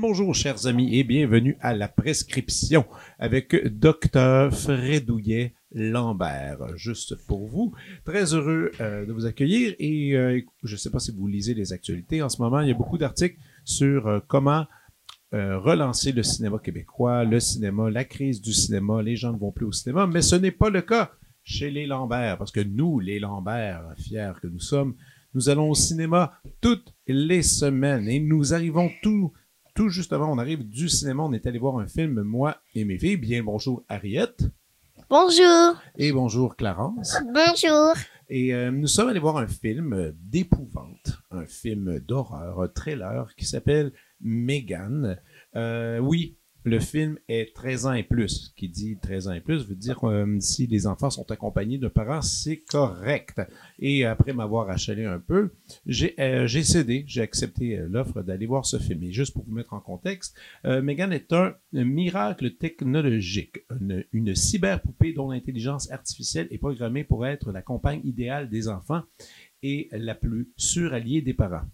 bonjour, chers amis, et bienvenue à la prescription avec Docteur Fredouillet Lambert. Juste pour vous, très heureux euh, de vous accueillir et euh, je ne sais pas si vous lisez les actualités. En ce moment, il y a beaucoup d'articles sur euh, comment relancer le cinéma québécois, le cinéma, la crise du cinéma. Les gens ne vont plus au cinéma, mais ce n'est pas le cas chez les Lambert, parce que nous, les Lambert, fiers que nous sommes, nous allons au cinéma toutes les semaines et nous arrivons tout, tout justement, on arrive du cinéma, on est allé voir un film, moi et mes filles. Bien bonjour Harriet Bonjour. et bonjour Clarence. Bonjour. Et euh, nous sommes allés voir un film d'épouvante, un film d'horreur, un trailer qui s'appelle Megan. Euh, oui, le film est 13 ans et plus. Qui dit 13 ans et plus veut dire euh, si les enfants sont accompagnés d'un parent, c'est correct. Et après m'avoir achalé un peu, j'ai euh, cédé, j'ai accepté euh, l'offre d'aller voir ce film. Et juste pour vous mettre en contexte, Megan est un, miracle technologique, une, une cyberpoupée dont l'intelligence artificielle est programmée pour être la compagne idéale des enfants et la plus sûre alliée des parents.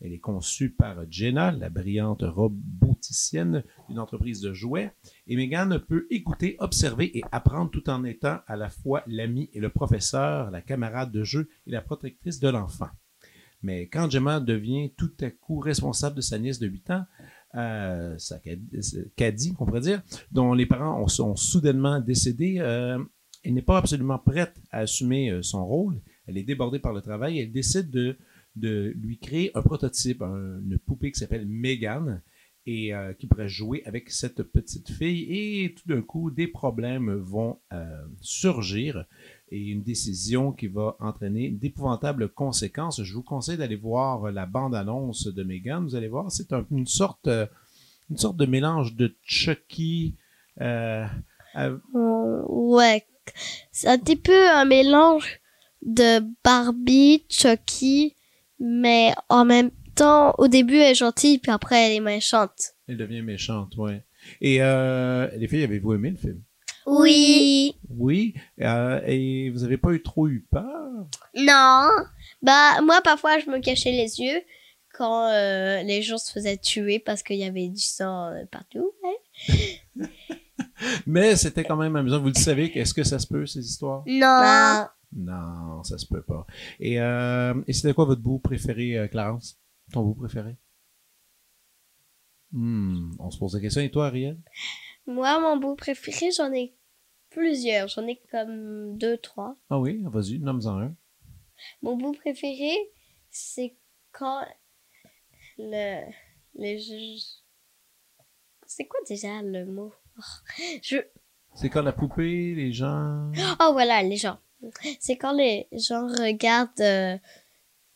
Elle est conçue par Jenna, la brillante roboticienne d'une entreprise de jouets, et Megan peut écouter, observer et apprendre tout en étant à la fois l'ami et le professeur, la camarade de jeu et la protectrice de l'enfant. Mais quand Gemma devient tout à coup responsable de sa nièce de 8 ans, euh, sa cad- Caddy, on pourrait dire, dont les parents ont- sont soudainement décédés, euh, elle n'est pas absolument prête à assumer euh, son rôle. Elle est débordée par le travail. Elle décide de, de lui créer un prototype, un- une poupée qui s'appelle Megan et euh, qui pourrait jouer avec cette petite fille. Et tout d'un coup, des problèmes vont euh, surgir et une décision qui va entraîner d'épouvantables conséquences. Je vous conseille d'aller voir la bande-annonce de Megan. Vous allez voir, c'est un- une sorte, euh, une sorte de mélange de Chucky. ouais. C'est un petit peu un mélange de Barbie, Chucky, mais en même temps, au début, elle est gentille, puis après, elle est méchante. elle devient méchante, ouais. Et euh, les filles, avez-vous aimé le film? Oui. Oui? Euh, et vous avez pas eu trop eu peur? Non. Bah, moi, parfois, je me cachais les yeux quand euh, les gens se faisaient tuer parce qu'il y avait du sang partout. Mais c'était quand même amusant. Vous le savez, est-ce que ça se peut, ces histoires? Non. Non, ça se peut pas. Et, euh, et c'était quoi votre bout préféré, euh, Clarence? Ton bout préféré? Hmm, on se pose la question. Et toi, Ariel? Moi, mon beau préféré, j'en ai plusieurs. J'en ai comme deux, trois. Ah oui, vas-y, nomme-en un. Mon bout préféré, c'est quand le, juges... C'est quoi déjà le mot? Oh, Je... C'est quand la poupée, les gens... oh voilà, les gens. C'est quand les gens regardent euh,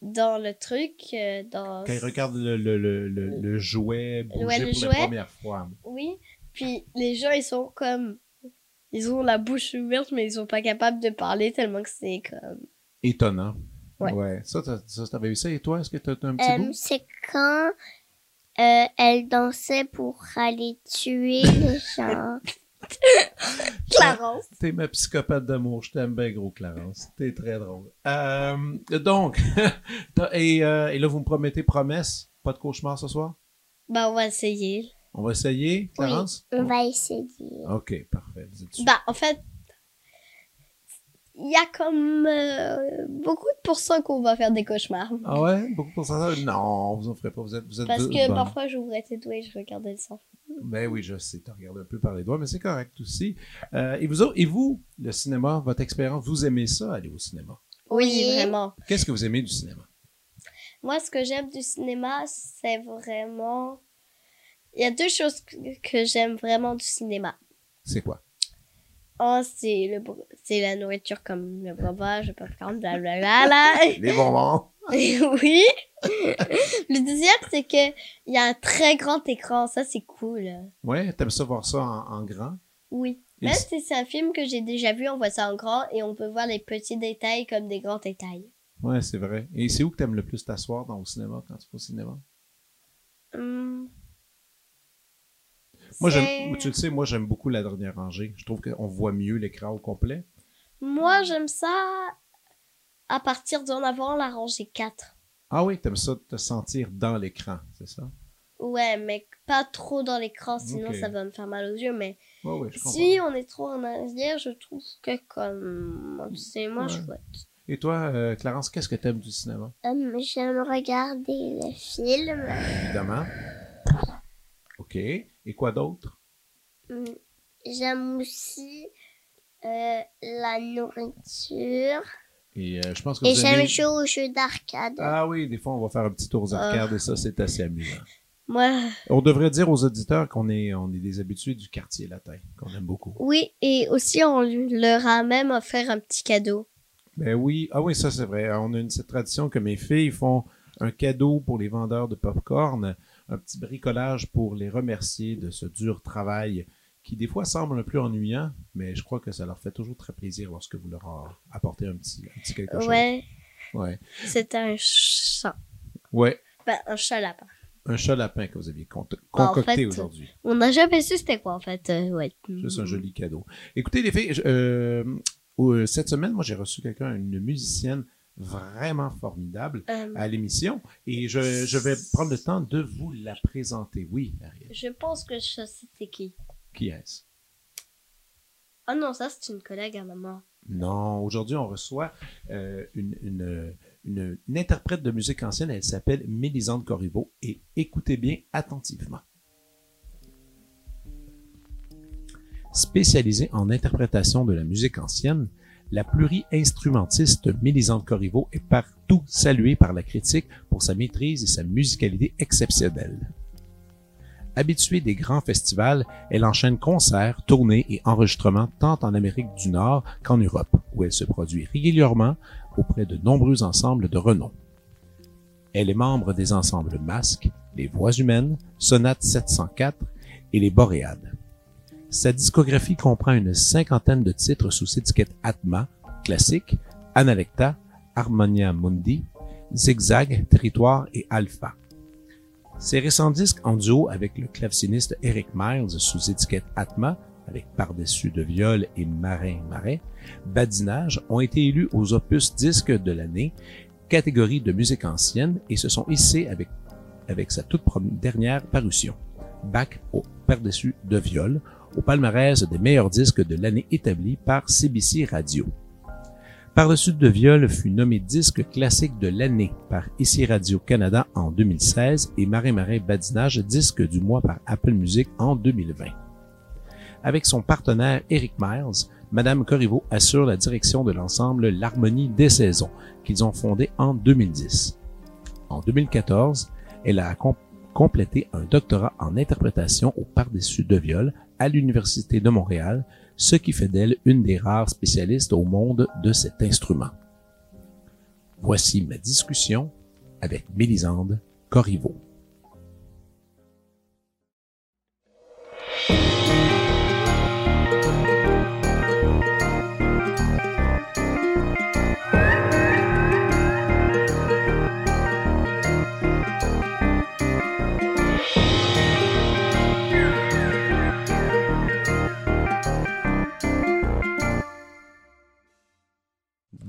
dans le truc, euh, dans... Quand ils regardent le, le, le, le, le jouet bouger Ouais, le pour jouet. la première fois. Oui, puis les gens, ils sont comme... Ils ont la bouche ouverte, mais ils sont pas capables de parler tellement que c'est comme... Étonnant. Ouais. Ça, t'as- ça, t'avais vu ça. Et toi, est-ce que t'as un petit bout? c'est quand euh, elle dansait pour aller tuer les gens. Clarence. T'es ma psychopathe d'amour. Je t'aime bien, gros Clarence. T'es très drôle. Euh, donc, et, euh, et là, vous me promettez promesse, pas de cauchemar ce soir? Bah, on va essayer. On va essayer, Clarence? On va essayer. OK, parfait. Bah, en fait, il y a comme euh, beaucoup de pourcents qu'on va faire des cauchemars. Ah ouais? Beaucoup pour ça? Non, vous en ferez pas. Vous êtes, vous êtes Parce deux- que bon. parfois, j'ouvrais tes doigts et je regardais le sang. Ben oui, je sais, tu regardes un peu par les doigts, mais c'est correct aussi. Euh, et, vous autres- et vous, le cinéma, votre expérience, vous aimez ça, aller au cinéma? Oui, vraiment. Qu'est-ce que vous aimez du cinéma? Moi, ce que j'aime du cinéma, c'est vraiment... Il y a deux choses que, j'aime vraiment du cinéma. C'est quoi? Un, c'est le c'est la nourriture comme le breuvage, le popcorn, blablabla. Les bonbons! oui. le deuxième, c'est que il y a un très grand écran. Ça, c'est cool. Ouais, t'aimes ça voir ça en, en grand? Oui. Et Même le- si c'est un film que j'ai déjà vu, on voit ça en grand et on peut voir les petits détails comme des grands détails. Ouais, c'est vrai. Et c'est où que t'aimes le plus t'asseoir dans au cinéma quand tu vas au cinéma? Hum. Moi, j'aime, tu le sais, moi, j'aime beaucoup la dernière rangée. Je trouve qu'on voit mieux l'écran au complet. Moi, j'aime ça à partir d'en avant la rangée 4. Ah oui, t'aimes ça te sentir dans l'écran, c'est ça? Ouais, mais pas trop dans l'écran, sinon ça va me faire mal aux yeux. Mais si on est trop en arrière, je trouve que comme c'est moins Ouais. chouette. Et toi, euh, Clarence, qu'est-ce que t'aimes du cinéma? Hum, J'aime regarder le film. Évidemment. OK. Et quoi d'autre? Hum, J'aime aussi euh, la nourriture. Et euh, je pense que Et vous j'aime aimez... jouer aux jeux d'arcade. Ah oui, des fois, on va faire un petit tour aux arcades et ça, c'est assez amusant. On devrait dire aux auditeurs qu'on est, on est des habitués du quartier latin, qu'on aime beaucoup. oui, et aussi on leur a même offert un petit cadeau. Ben oui, ah oui, ça c'est vrai. On a une, cette tradition que mes filles font un cadeau pour les vendeurs de popcorn, un petit bricolage pour les remercier de ce dur travail qui des fois semble un peu ennuyant, mais je crois que ça leur fait toujours très plaisir lorsque vous leur apportez un petit, un petit quelque chose. Ouais, Ouais. c'est un chat. Ouais. Ben, un chat lapin. Un chat lapin que vous aviez con- En concocté fait, aujourd'hui. On n'a jamais su c'était quoi en fait. euh, ouais. Juste un joli cadeau. Écoutez, les filles, euh, euh, cette semaine, moi, j'ai reçu quelqu'un, une musicienne vraiment formidable Euh, à l'émission et je, je vais prendre le temps de vous la présenter. Oui, Ariel. je pense que je sais qui. Qui est-ce? Oh non, ça c'est une collègue à maman. Non, aujourd'hui, on reçoit euh, une, une, une- une interprète de musique ancienne. Elle s'appelle Mélisande Corriveau et écoutez bien attentivement. Spécialisée en interprétation de la musique ancienne, la pluri-instrumentiste Mélisande Corriveau est partout saluée par la critique pour sa maîtrise et sa musicalité exceptionnelle. Habituée des grands festivals, elle enchaîne concerts, tournées et enregistrements tant en Amérique du Nord qu'en Europe, où elle se produit régulièrement auprès de nombreux ensembles de renom. Elle est membre des ensembles Masques, Les Voix humaines, Sonate 704 et Les Boréades. Sa discographie comprend une cinquantaine de titres sous étiquette Atma, Classique, Analecta, Harmonia Mundi, Zigzag, Territoire et Alpha. Ses récents disques en duo avec le claveciniste Eric Miles sous étiquette Atma, avec Par-dessus de viol et Marin Marais, Badinage ont été élus aux opus disques de l'année, catégorie de musique ancienne, et se sont hissés avec, sa toute dernière parution, Bac au Par-dessus de viol, au palmarès des meilleurs disques de l'année établi par CBC Radio. Par-dessus de viol fut nommé disque classique de l'année par ICI Radio-Canada en 2016 et Marais Marais Badinage disque du mois par Apple Music en 2020. Avec son partenaire Eric Miles, Madame Corriveau assure la direction de l'ensemble L'Harmonie des saisons, qu'ils ont fondé en 2010. En 2014, elle a com- complété un doctorat en interprétation au par-dessus de viol à l'Université de Montréal, ce qui fait d'elle une des rares spécialistes au monde de cet instrument. Voici ma discussion avec Mélisande Corriveau.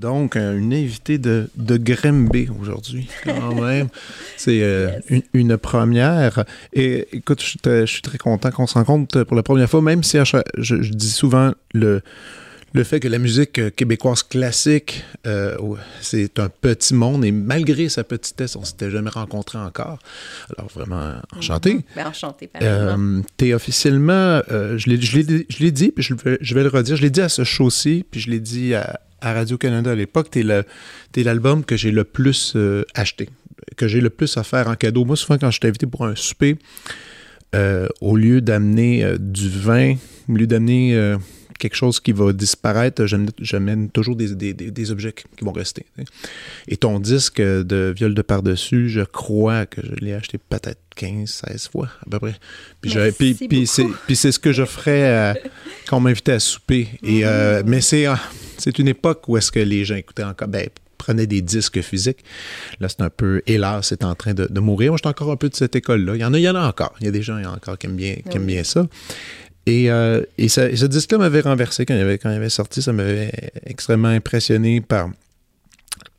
Donc, euh, une invitée de, de Grimby aujourd'hui, quand même. C'est euh, une, une première. Et écoute, je suis très, je suis très content qu'on se rencontre pour la première fois, même si je, je dis souvent le, le fait que la musique euh, québécoise classique, euh, c'est un petit monde et malgré sa petitesse, on s'était jamais rencontrés encore. Alors, vraiment, enchanté. Ben, enchanté. Euh, T'es officiellement, euh, je l'ai dit, puis je vais, je vais le redire, je l'ai dit à ce show-ci, puis je l'ai dit à, à Radio-Canada à l'époque, t'es l'album que j'ai le plus euh, acheté, que j'ai le plus offert en cadeau. Moi, souvent, quand je suis invité pour un souper, euh, au lieu d'amener euh, du vin, au lieu d'amener quelque chose qui va disparaître, j'amène, toujours des, des, des, des objets qui vont rester. Et ton disque de viol de par-dessus, je crois que je l'ai acheté peut-être 15, 16 fois à peu près. Puis, je- puis, puis c'est, puis c'est ce que je ferais euh, quand on m'invitait à souper. Et, euh, mais c'est, ah, c'est une époque où est-ce que les gens écoutaient encore, ben, prenaient des disques physiques. Là, c'est un peu, hélas, c'est en train de, de mourir. Moi, je suis encore un peu de cette école-là. Il y en a, il y en a encore. Il y a des gens il y en a encore qui aiment bien, qui aiment Oui. bien ça. Et, euh, et, ce disque-là m'avait renversé quand il, avait, quand il avait sorti. Ça m'avait extrêmement impressionné par,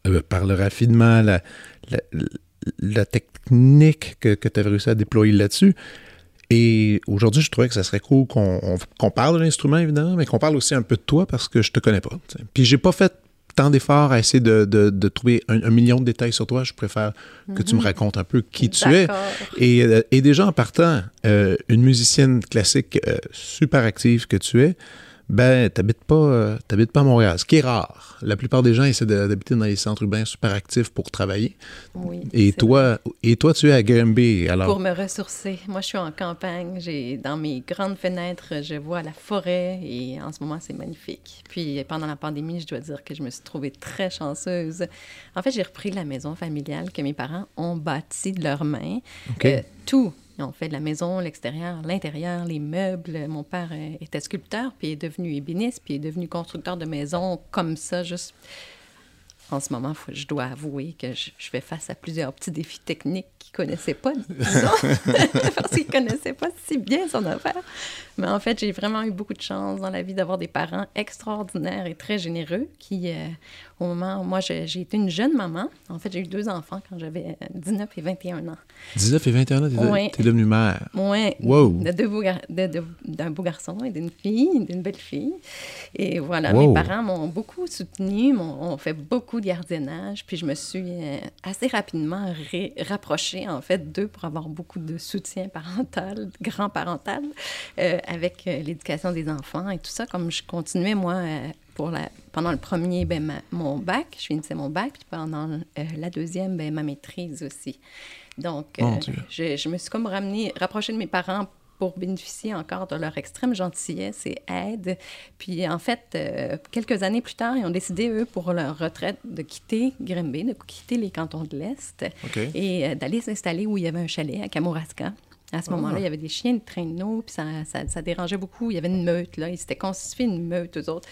euh, par le raffinement, la, technique que, que tu avais réussi à déployer là-dessus. Et aujourd'hui, je trouvais que ça serait cool qu'on on- qu'on parle de l'instrument, évidemment, mais qu'on parle aussi un peu de toi parce que je te connais pas. Puis j'ai pas fait tant d'efforts à essayer de, de- de trouver un, un million de détails sur toi. Je préfère que tu me racontes un peu qui tu es. Et, euh, et déjà en partant, euh, une musicienne classique euh, super active que tu es, ben, t'habites pas, euh, t'habites pas à Montréal, ce qui est rare. La plupart des gens essaient d'habiter dans les centres urbains super actifs pour travailler. Oui, Et toi, et toi, tu es à Granby, alors? Pour me ressourcer. Moi, je suis en campagne. J'ai dans mes grandes fenêtres, je vois la forêt et en ce moment, c'est magnifique. Puis pendant la pandémie, je dois dire que je me suis trouvée très chanceuse. En fait, j'ai repris la maison familiale que mes parents ont bâtie de leurs mains. OK. Euh, tout. Ont fait de la maison, l'extérieur, l'intérieur, les meubles. Mon père euh, était sculpteur, puis est devenu ébéniste, puis est devenu constructeur de maisons comme ça, juste en ce moment, faut- je dois avouer que je, je fais face à plusieurs petits défis techniques qu'il ne connaissait pas, parce qu'il ne connaissait pas si bien son affaire. Mais en fait, j'ai vraiment eu beaucoup de chance dans la vie d'avoir des parents extraordinaires et très généreux qui, euh, au moment où moi, j'ai été une jeune maman, en fait, j'ai eu deux enfants quand j'avais euh, 19 et 21 ans. 19 et 21 ans, t'es, de- Ouais. devenue mère. Ouais, Wow. de deux beaux gar- de- de- d'un beau garçon et d'une fille, d'une belle fille. Et voilà, Wow. mes parents m'ont beaucoup soutenue, m'ont ont fait beaucoup de gardiennage, puis je me suis euh, assez rapidement rapprochée, en fait, d'eux pour avoir beaucoup de soutien parental, grand-parental, euh, avec euh, l'éducation des enfants et tout ça. Comme je continuais, moi, pour la, pendant le premier, ben, ma- mon bac, je finissais mon bac, puis pendant euh, la deuxième, ben, ma maîtrise aussi. Donc, euh, je me suis comme ramenée, rapprochée de mes parents pour bénéficier encore de leur extrême gentillesse et aide. Puis en fait, euh, quelques années plus tard, ils ont décidé, eux, pour leur retraite, de quitter Grimby, de quitter les cantons de l'Est et euh, d'aller s'installer où il y avait un chalet à Kamouraska. À ce moment-là, il y avait des chiens de traîneau, puis ça, ça, ça dérangeait beaucoup. Il y avait une meute, là. Ils s'étaient constitués une meute, eux autres.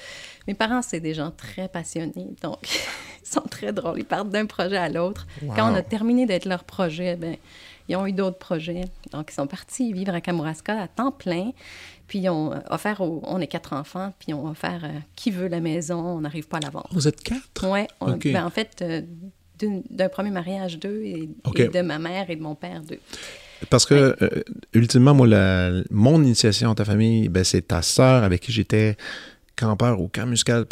Mes parents, c'est des gens très passionnés, donc ils sont très drôles. Ils partent d'un projet à l'autre. Quand on a terminé d'être leur projet, ben, ils ont eu d'autres projets. Donc, ils sont partis vivre à Kamouraska à temps plein. Puis, ils ont offert, aux- on est quatre enfants, puis ils ont offert euh, qui veut la maison, on n'arrive pas à la vendre. Vous êtes quatre? OK. ben, en fait, euh, d'un premier mariage, deux, et, de ma mère et de mon père, deux. Parce que, euh, ultimement, moi, la- mon initiation en ta famille, ben, c'est ta sœur avec qui j'étais campeur au camp musical.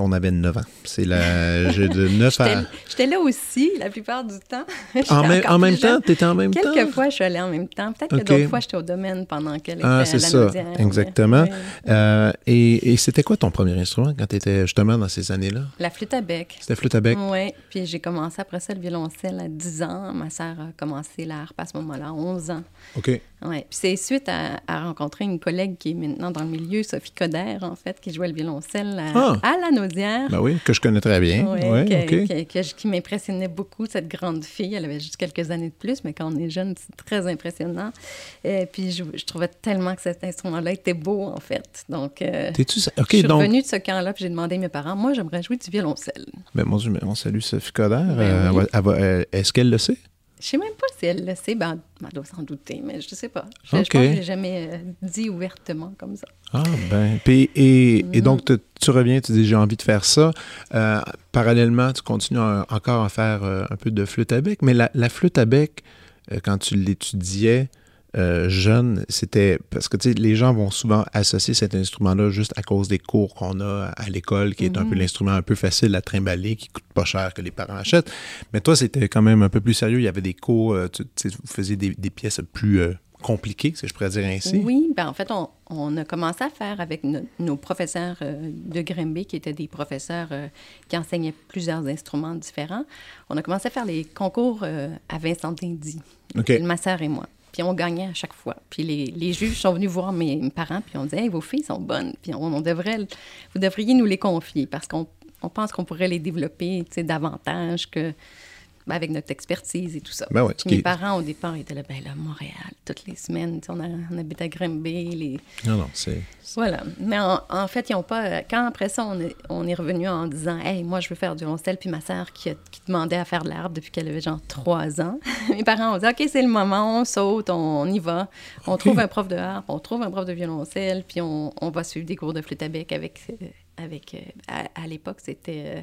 On avait 9 ans. C'est la... J'ai de 9 à... J'étais là aussi la plupart du temps. En, même- en même temps? T'étais en même temps? Quelques fois, je suis allée en même temps. Peut-être que d'autres fois, j'étais au domaine pendant qu'elle Ah, c'est ça, exactement. Euh, et et c'était quoi ton premier instrument quand tu étais justement dans ces années-là? La flûte à bec. C'était flûte à bec? Oui, puis j'ai commencé après ça le violoncelle à 10 ans. Ma sœur a commencé la harpe à ce moment-là, à 11 ans. OK. Ouais. Puis c'est suite à, à rencontrer une collègue qui est maintenant dans le milieu, Sophie Coder, en fait, qui jouait le violoncelle à, Ah. à la Naudière. Ben oui, que je connais très bien. Ouais, Ouais, que- OK. que- que je- qui m'impressionnait beaucoup, cette grande fille. Elle avait juste quelques années de plus, mais quand on est jeune, c'est très impressionnant. Et puis, je, je trouvais tellement que cet instrument-là était beau, en fait. Donc, euh, T'es-tu... je OK, suis donc... revenue de ce camp-là, puis j'ai demandé à mes parents, moi, j'aimerais jouer du violoncelle. Ben, mon Dieu, mais on salue Sophie Coder. Ben oui. euh, Est-ce qu'elle le sait? Je sais même pas si elle le sait, ben, elle doit s'en douter, mais je sais pas. Je, je OK. pense que je l'ai jamais euh, dit ouvertement comme ça. Ah, ben. Puis, et, et donc, te- tu reviens, tu dis j'ai envie de faire ça. Euh, parallèlement, tu continues à- encore à faire euh, un peu de flûte à bec. Mais la, la flûte à bec, quand tu l'étudiais euh, jeune, c'était. Parce que, les gens vont souvent associer cet instrument-là juste à cause des cours qu'on a à l'école, qui est un peu Mhm. l'instrument un peu facile à trimballer, qui coûte pas cher, que les parents achètent. Mais toi, c'était quand même un peu plus sérieux. Il y avait des cours, euh, tu, vous faisiez des, des pièces plus euh, compliquées, si je pourrais dire ainsi. Oui, ben en fait, on, on a commencé à faire avec no- nos professeurs euh, de Grimby, qui étaient des professeurs euh, qui enseignaient plusieurs instruments différents. On a commencé à faire les concours à Vincent Dindy, OK. ma sœur et moi. Puis on gagnait à chaque fois. Puis les, juges sont venus voir mes, parents, puis on disait hey, vos filles sont bonnes, puis on, on devrait, vous devriez nous les confier parce qu'on on pense qu'on pourrait les développer davantage que avec notre expertise et tout ça. Ben ouais, qui mes parents, au départ, étaient là, ben là, Montréal, toutes les semaines, on, a- on habite à Grimby, les, Non, non, c'est. voilà. Mais en, en fait, ils ont pas. Quand après ça, on est, on est revenu en disant Hey, moi, je veux faire du violoncelle, puis ma sœur qui, demandait à faire de l'herbe depuis qu'elle avait genre trois ans. Mes parents ont dit OK, c'est le moment, on saute, on, on y va. On trouve un prof de harpe, on trouve un prof de violoncelle, puis on, on va suivre des cours de flûte à bec avec. euh, avec euh, à, à l'époque, c'était. euh,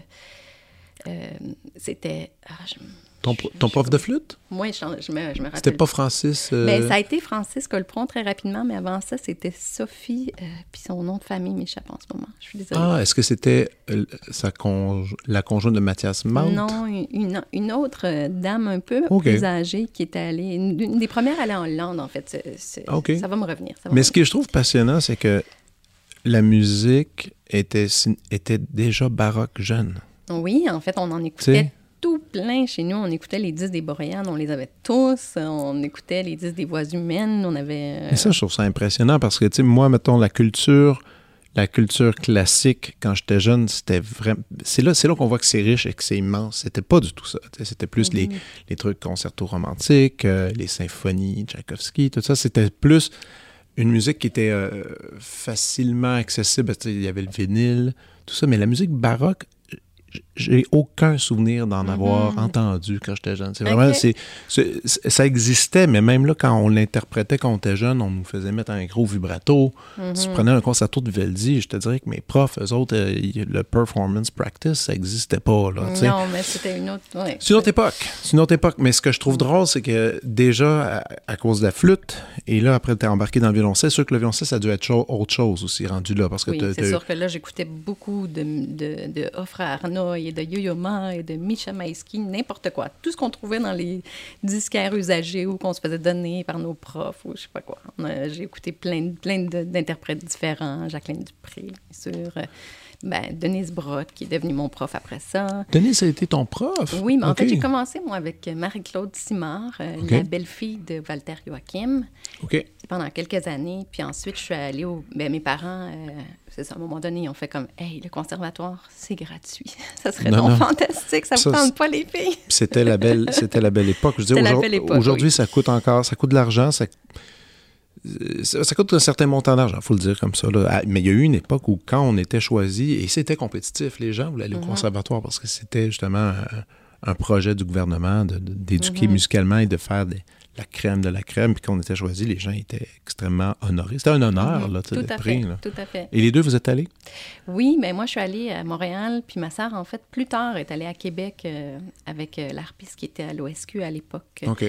euh, c'était. ah, je- Ton, ton prof de flûte? moi, je, me, rappelle. C'était pas Francis. euh, Ben, ça a été Francis Colpron très rapidement, mais avant ça, c'était Sophie, euh, puis son nom de famille m'échappe en ce moment. Je suis désolée. Ah, est-ce que c'était euh, sa conj- la conjointe de Mathias Mount? non, une, une autre dame un peu plus âgée qui était allée, une, une des premières allées en Hollande, en fait. Ok. Ça va me revenir. va Mais me ce que je trouve passionnant, c'est que la musique était, était déjà baroque jeune. Oui, en fait, on en écoutait tout plein chez nous. On écoutait les disques des Boréanes, on les avait tous. On écoutait les disques des voix humaines, on avait... euh, Et ça, je trouve ça impressionnant parce que, tu sais, moi, mettons, la culture, la culture classique, quand j'étais jeune, c'était vraiment... C'est là, c'est là qu'on voit que c'est riche et que c'est immense. C'était pas du tout ça. C'était plus les, les trucs concertos romantiques, euh, les symphonies, Tchaïkovski, tout ça. C'était plus une musique qui était euh, facilement accessible. Il y avait le vinyle, tout ça. Mais la musique baroque, j'ai aucun souvenir d'en avoir entendu quand j'étais jeune. C'est vraiment, c'est, ça existait, mais même là, quand on l'interprétait quand on était jeune, on nous faisait mettre un gros vibrato. Tu prenais un concerto de Vivaldi, je te dirais que mes profs, eux autres, euh, le performance practice, ça n'existait pas. Là. Non, mais c'était une autre... ouais. C'est une autre époque. C'est une autre époque. Mais ce que je trouve drôle, c'est que déjà, à, à cause de la flûte, et là, après, tu es embarqué dans le violoncelle, c'est sûr que le violoncelle, ça a dû être cho- autre chose aussi, rendu là. Parce que Oui, c'est sûr que là, j'écoutais beaucoup de, de, de Offre Et de Yo-Yo Ma et de Misha Maïski, n'importe quoi. Tout ce qu'on trouvait dans les disquaires usagés ou qu'on se faisait donner par nos profs ou je sais pas quoi. J'ai écouté plein, plein d'interprètes différents. Jacqueline Dupré, bien sûr. Ben, Denise Brock, qui est devenue mon prof après ça. Denis, ça a été ton prof? Oui, mais en fait, j'ai commencé, moi, avec Marie-Claude Simard, euh, la belle-fille de Walter Joachim pendant quelques années. Puis ensuite, je suis allée au. Ben, mes parents, euh, c'est ça, à un moment donné, ils ont fait comme Hey, le conservatoire, c'est gratuit. Ça serait Non, donc non. fantastique, ça Ça, vous tente pas, les filles. C'était la belle, c'était la belle époque. Je aujourd- époque, Aujourd'hui, oui. ça coûte encore, ça coûte de l'argent, ça, ça, ça coûte un certain montant d'argent, faut le dire comme ça. là. Ah, Mais il y a eu une époque où quand on était choisi, et c'était compétitif, les gens voulaient aller au conservatoire parce que c'était justement un, un projet du gouvernement d'éduquer Mm-hmm. musicalement et de faire des- la crème de la crème. Puis quand on était choisi, les gens étaient extrêmement honorés. C'était un honneur, là, sais, Mm-hmm. tout à fait. là. Tout à fait. Et les deux, vous êtes allés? Oui, mais moi, je suis allée à Montréal, puis ma sœur, en fait, plus tard, est allée à Québec euh, avec euh, l'harpiste qui était à l'OSQ à l'époque. OK.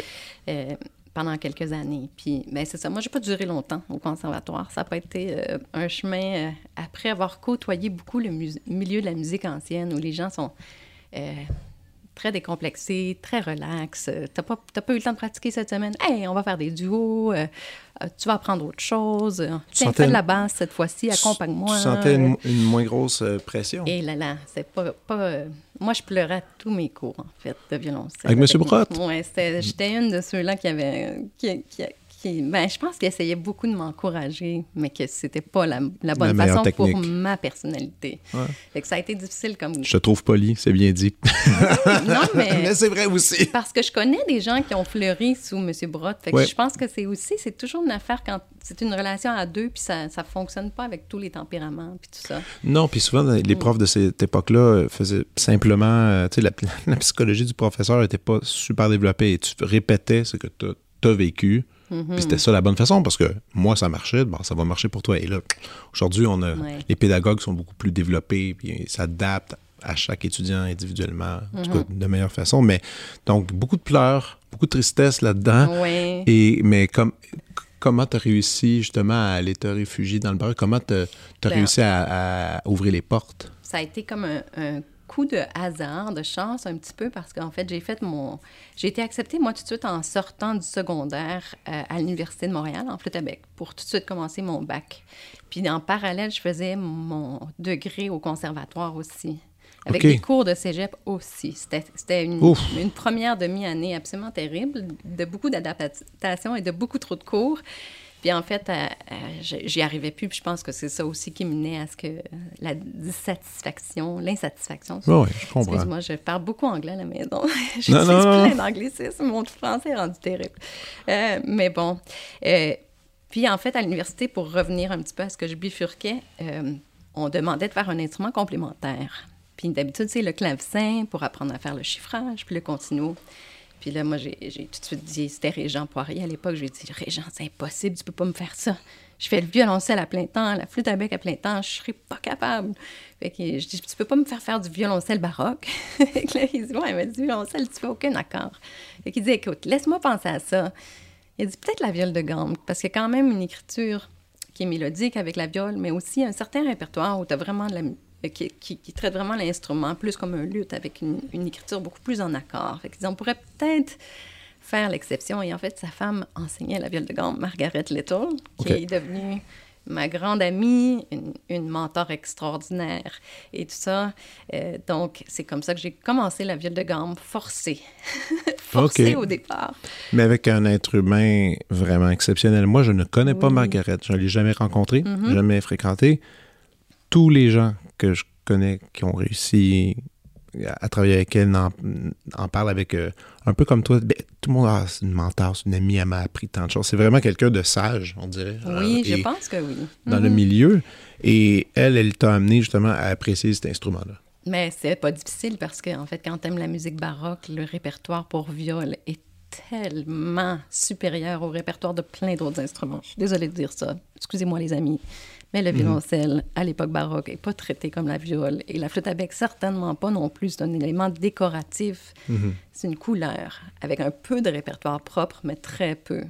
euh, pendant quelques années. Puis, ben, c'est ça. Moi, j'ai pas duré longtemps au conservatoire. Ça n'a pas été euh, un chemin euh, après avoir côtoyé beaucoup le milieu de la musique ancienne où les gens sont euh, très décomplexés, très relax. T'as pas, t'as pas eu le temps de pratiquer cette semaine. Hey, on va faire des duos. tu vas apprendre autre chose. Sentais fais de la basse cette fois-ci. Accompagne-moi. Tu sentais une, une moins grosse pression? et là là, c'est pas. pas moi, je pleurais à tous mes cours, en fait, de violoncelle. Avec Monsieur Brotte? Oui, j'étais une de ceux-là qui avait. Qui, qui, ben, je pense qu'il essayait beaucoup de m'encourager, mais que c'était pas la, la bonne meilleure façon pour ma personnalité. Ouais. Fait que ça a été difficile comme. Je te trouve poli, c'est bien dit. non, mais. Mais c'est vrai aussi. Parce que je connais des gens qui ont fleuri sous M. Brotte. Fait que Ouais. je pense que c'est aussi, c'est toujours une affaire quand c'est une relation à deux, puis ça ne fonctionne pas avec tous les tempéraments, puis tout ça. Non, puis souvent, Mm. les profs de cette époque-là euh, faisaient simplement... euh, tu sais, la, la psychologie du professeur n'était pas super développée. Et tu répétais ce que tu as vécu. Puis c'était ça la bonne façon, parce que moi, ça marchait, bon, ça va marcher pour toi. Et là, aujourd'hui, on a... Ouais. Les pédagogues sont beaucoup plus développés, puis ils s'adaptent à chaque étudiant individuellement, cas, de meilleure façon. Mais donc, beaucoup de pleurs, beaucoup de tristesse là-dedans. Ouais. Et, mais comme, comment tu as réussi justement à aller te réfugier dans le bar? Comment tu as Ben, réussi à, à ouvrir les portes? ça a été comme un, un coup de hasard, de chance un petit peu, parce qu'en fait, j'ai fait mon... J'ai été acceptée, moi, tout de suite, en sortant du secondaire euh, à l'Université de Montréal, en flûte à bec, pour tout de suite commencer mon bac. Puis, en parallèle, je faisais mon degré au conservatoire aussi. avec OK. des cours de cégep aussi. C'était une, une première demi-année absolument terrible, de beaucoup d'adaptations et de beaucoup trop de cours. Puis en fait, euh, euh, j'y arrivais plus. Puis je pense que c'est ça aussi qui menait à ce que euh, la dissatisfaction, l'insatisfaction. Oui, oui, je comprends. Excuse-moi, je parle beaucoup anglais à la maison. J'utilise Non, non, non. plein d'anglicismes. Mon français est rendu terrible. Euh, mais bon. Euh, puis en fait, à l'université, pour revenir un petit peu à ce que je bifurquais, euh, on demandait de faire un instrument complémentaire. Puis d'habitude, c'est le clavecin pour apprendre à faire le chiffrage, puis le continuo. Puis là, moi, j'ai tout de suite dit, c'était Régent Poirier à l'époque, j'ai dit, Régent, c'est impossible, tu peux pas me faire ça. Je fais le violoncelle à plein temps, la flûte à bec à plein temps, je serais pas capable. Fait que je dis, tu peux pas me faire faire du violoncelle baroque? Fait que là, il dit, ouais, mais du violoncelle, tu fais aucun accord. Fait qu'il dit, écoute, laisse-moi penser à ça. Il dit, peut-être la viole de gamme, parce qu'il y a quand même une écriture qui est mélodique avec la viole, mais aussi un certain répertoire où tu as vraiment de la, qui, qui- qui traite vraiment l'instrument plus comme un luth avec une, une écriture beaucoup plus en accord. Fait on pourrait peut-être faire l'exception. Et en fait, sa femme enseignait la viole de gamme, Margaret Little, qui est devenue ma grande amie, une, une mentor extraordinaire et tout ça. Euh, donc, c'est comme ça que j'ai commencé la viole de gamme forcée. forcée au départ. Mais avec un être humain vraiment exceptionnel. Moi, je ne connais pas. Margaret. Je ne l'ai jamais rencontrée, Mhm. jamais fréquentée. Tous les gens que je connais qui ont réussi à, à travailler avec elle en, en parlent avec euh, un peu comme toi. Ben, tout le monde, ah, c'est une mentor, c'est une amie, elle m'a appris tant de choses. C'est vraiment quelqu'un de sage, on dirait. Oui, euh, je pense que oui. Dans le Mhm. milieu. Et elle, elle t'a amené justement à apprécier cet instrument-là. Mais c'est pas difficile parce que, en fait, quand tu aimes la musique baroque, le répertoire pour viol est tellement supérieur au répertoire de plein d'autres instruments. Je suis désolée de dire ça. Excusez-moi, les amis. Mais le violoncelle, à l'époque baroque, n'est pas traité comme la viole. Et la flûte à bec, certainement pas non plus. C'est un élément décoratif. C'est une couleur, avec un peu de répertoire propre, mais très peu.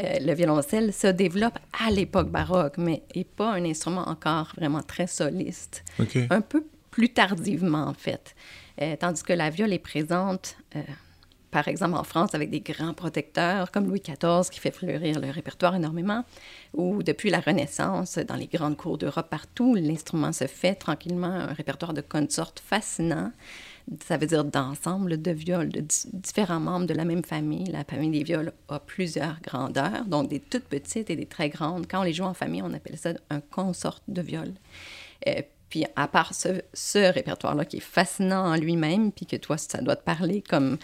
Euh, le violoncelle se développe à l'époque baroque, mais n'est pas un instrument encore vraiment très soliste un peu plus tardivement, en fait. Euh, tandis que la viole est présente, euh, par exemple, en France, avec des grands protecteurs comme Louis XIV, qui fait fleurir le répertoire énormément, ou depuis la Renaissance, dans les grandes cours d'Europe partout, l'instrument se fait tranquillement, un répertoire de consortes fascinant. Ça veut dire d'ensemble de viols de di- différents membres de la même famille. La famille des viols a plusieurs grandeurs, donc des toutes petites et des très grandes. Quand on les joue en famille, on appelle ça un consort de viol. Euh, puis à part ce, ce répertoire-là qui est fascinant en lui-même, puis que toi, ça doit te parler comme,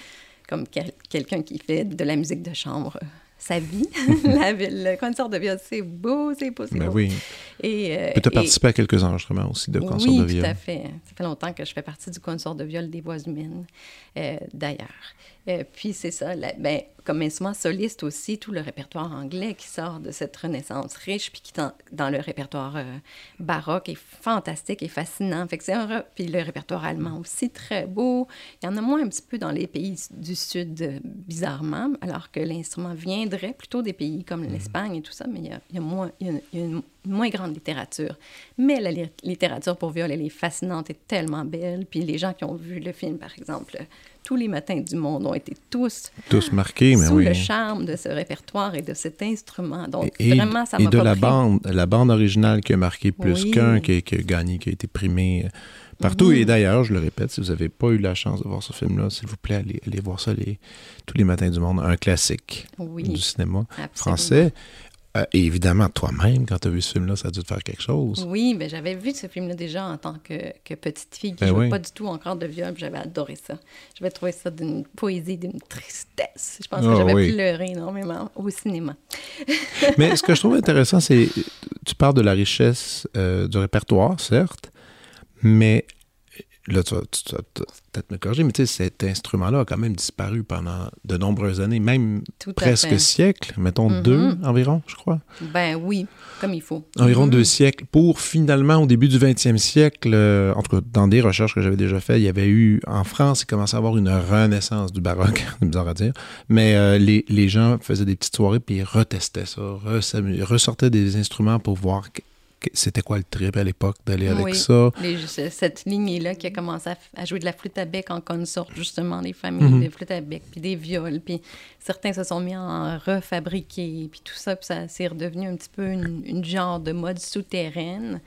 comme quel- quelqu'un qui fait de la musique de chambre euh, sa vie. La- le concert de viol, c'est beau, c'est beau, c'est Ben beau. oui. Et, euh, Tu as et- participé à quelques enregistrements aussi de concerts oui, de viol. tout à fait. Ça fait longtemps que je fais partie du consort de viol des voix humaines, euh, d'ailleurs. Euh, puis c'est ça, la- ben, comme instrument soliste aussi, tout le répertoire anglais qui sort de cette renaissance riche, puis qui dans, dans le répertoire euh, baroque est fantastique et fascinant. Fait que c'est un re- Puis le répertoire allemand aussi très beau. Il y en a moins un petit peu dans les pays du Sud, euh, bizarrement, alors que l'instrument viendrait plutôt des pays comme Mhm. l'Espagne et tout ça, mais il y a, il y a moins, il y a une- il y a une moins grande littérature. Mais la li- littérature pour viol, elle est fascinante et tellement belle. Puis les gens qui ont vu le film, par exemple, tous les matins du monde ont été tous Tous marqués, mais sous oui. le charme de ce répertoire et de cet instrument. Donc Et, vraiment, ça et m'a de pas la pris. bande, la bande originale qui a marqué plus Oui. qu'un, qui, a- qui a gagné, qui a été primé euh, partout. Et d'ailleurs, je le répète, si vous n'avez pas eu la chance de voir ce film-là, s'il vous plaît, allez, allez voir ça les- tous les matins du monde. Un classique Oui, du cinéma absolument. français. Euh, et évidemment, toi-même, quand tu as vu ce film-là, ça a dû te faire quelque chose. Oui, mais j'avais vu ce film-là déjà en tant que, que petite fille qui Ben jouait oui. pas du tout encore de viol. J'avais adoré ça. J'avais trouvé ça d'une poésie, d'une tristesse. Je pense Ah que j'avais oui. pleuré énormément au cinéma. Mais ce que je trouve intéressant, c'est tu parles de la richesse euh, du répertoire, certes, mais là, tu vas, peut-être me corriger, mais tu sais, cet instrument-là a quand même disparu pendant de nombreuses années, même Tout presque siècle, mettons Mhm. deux environ, je crois. Ben oui, comme il faut. Environ Mhm. deux siècles, pour finalement, au début du 20e siècle, euh, en tout cas, dans des recherches que j'avais déjà faites, il y avait eu, en France, il commençait à avoir une renaissance du baroque, c'est bizarre à dire, mais euh, les, les gens faisaient des petites soirées, puis ils retestaient ça, re- ressortaient des instruments pour voir c'était quoi le trip à l'époque d'aller avec Oui. ça? Les- cette lignée-là qui a commencé à, jouer de la flûte à bec en consort, justement, des familles Mhm. de flûte à bec, puis des viols, puis certains se sont mis en refabriquer, puis tout ça, puis ça c'est redevenu un petit peu une, une genre de mode souterraine.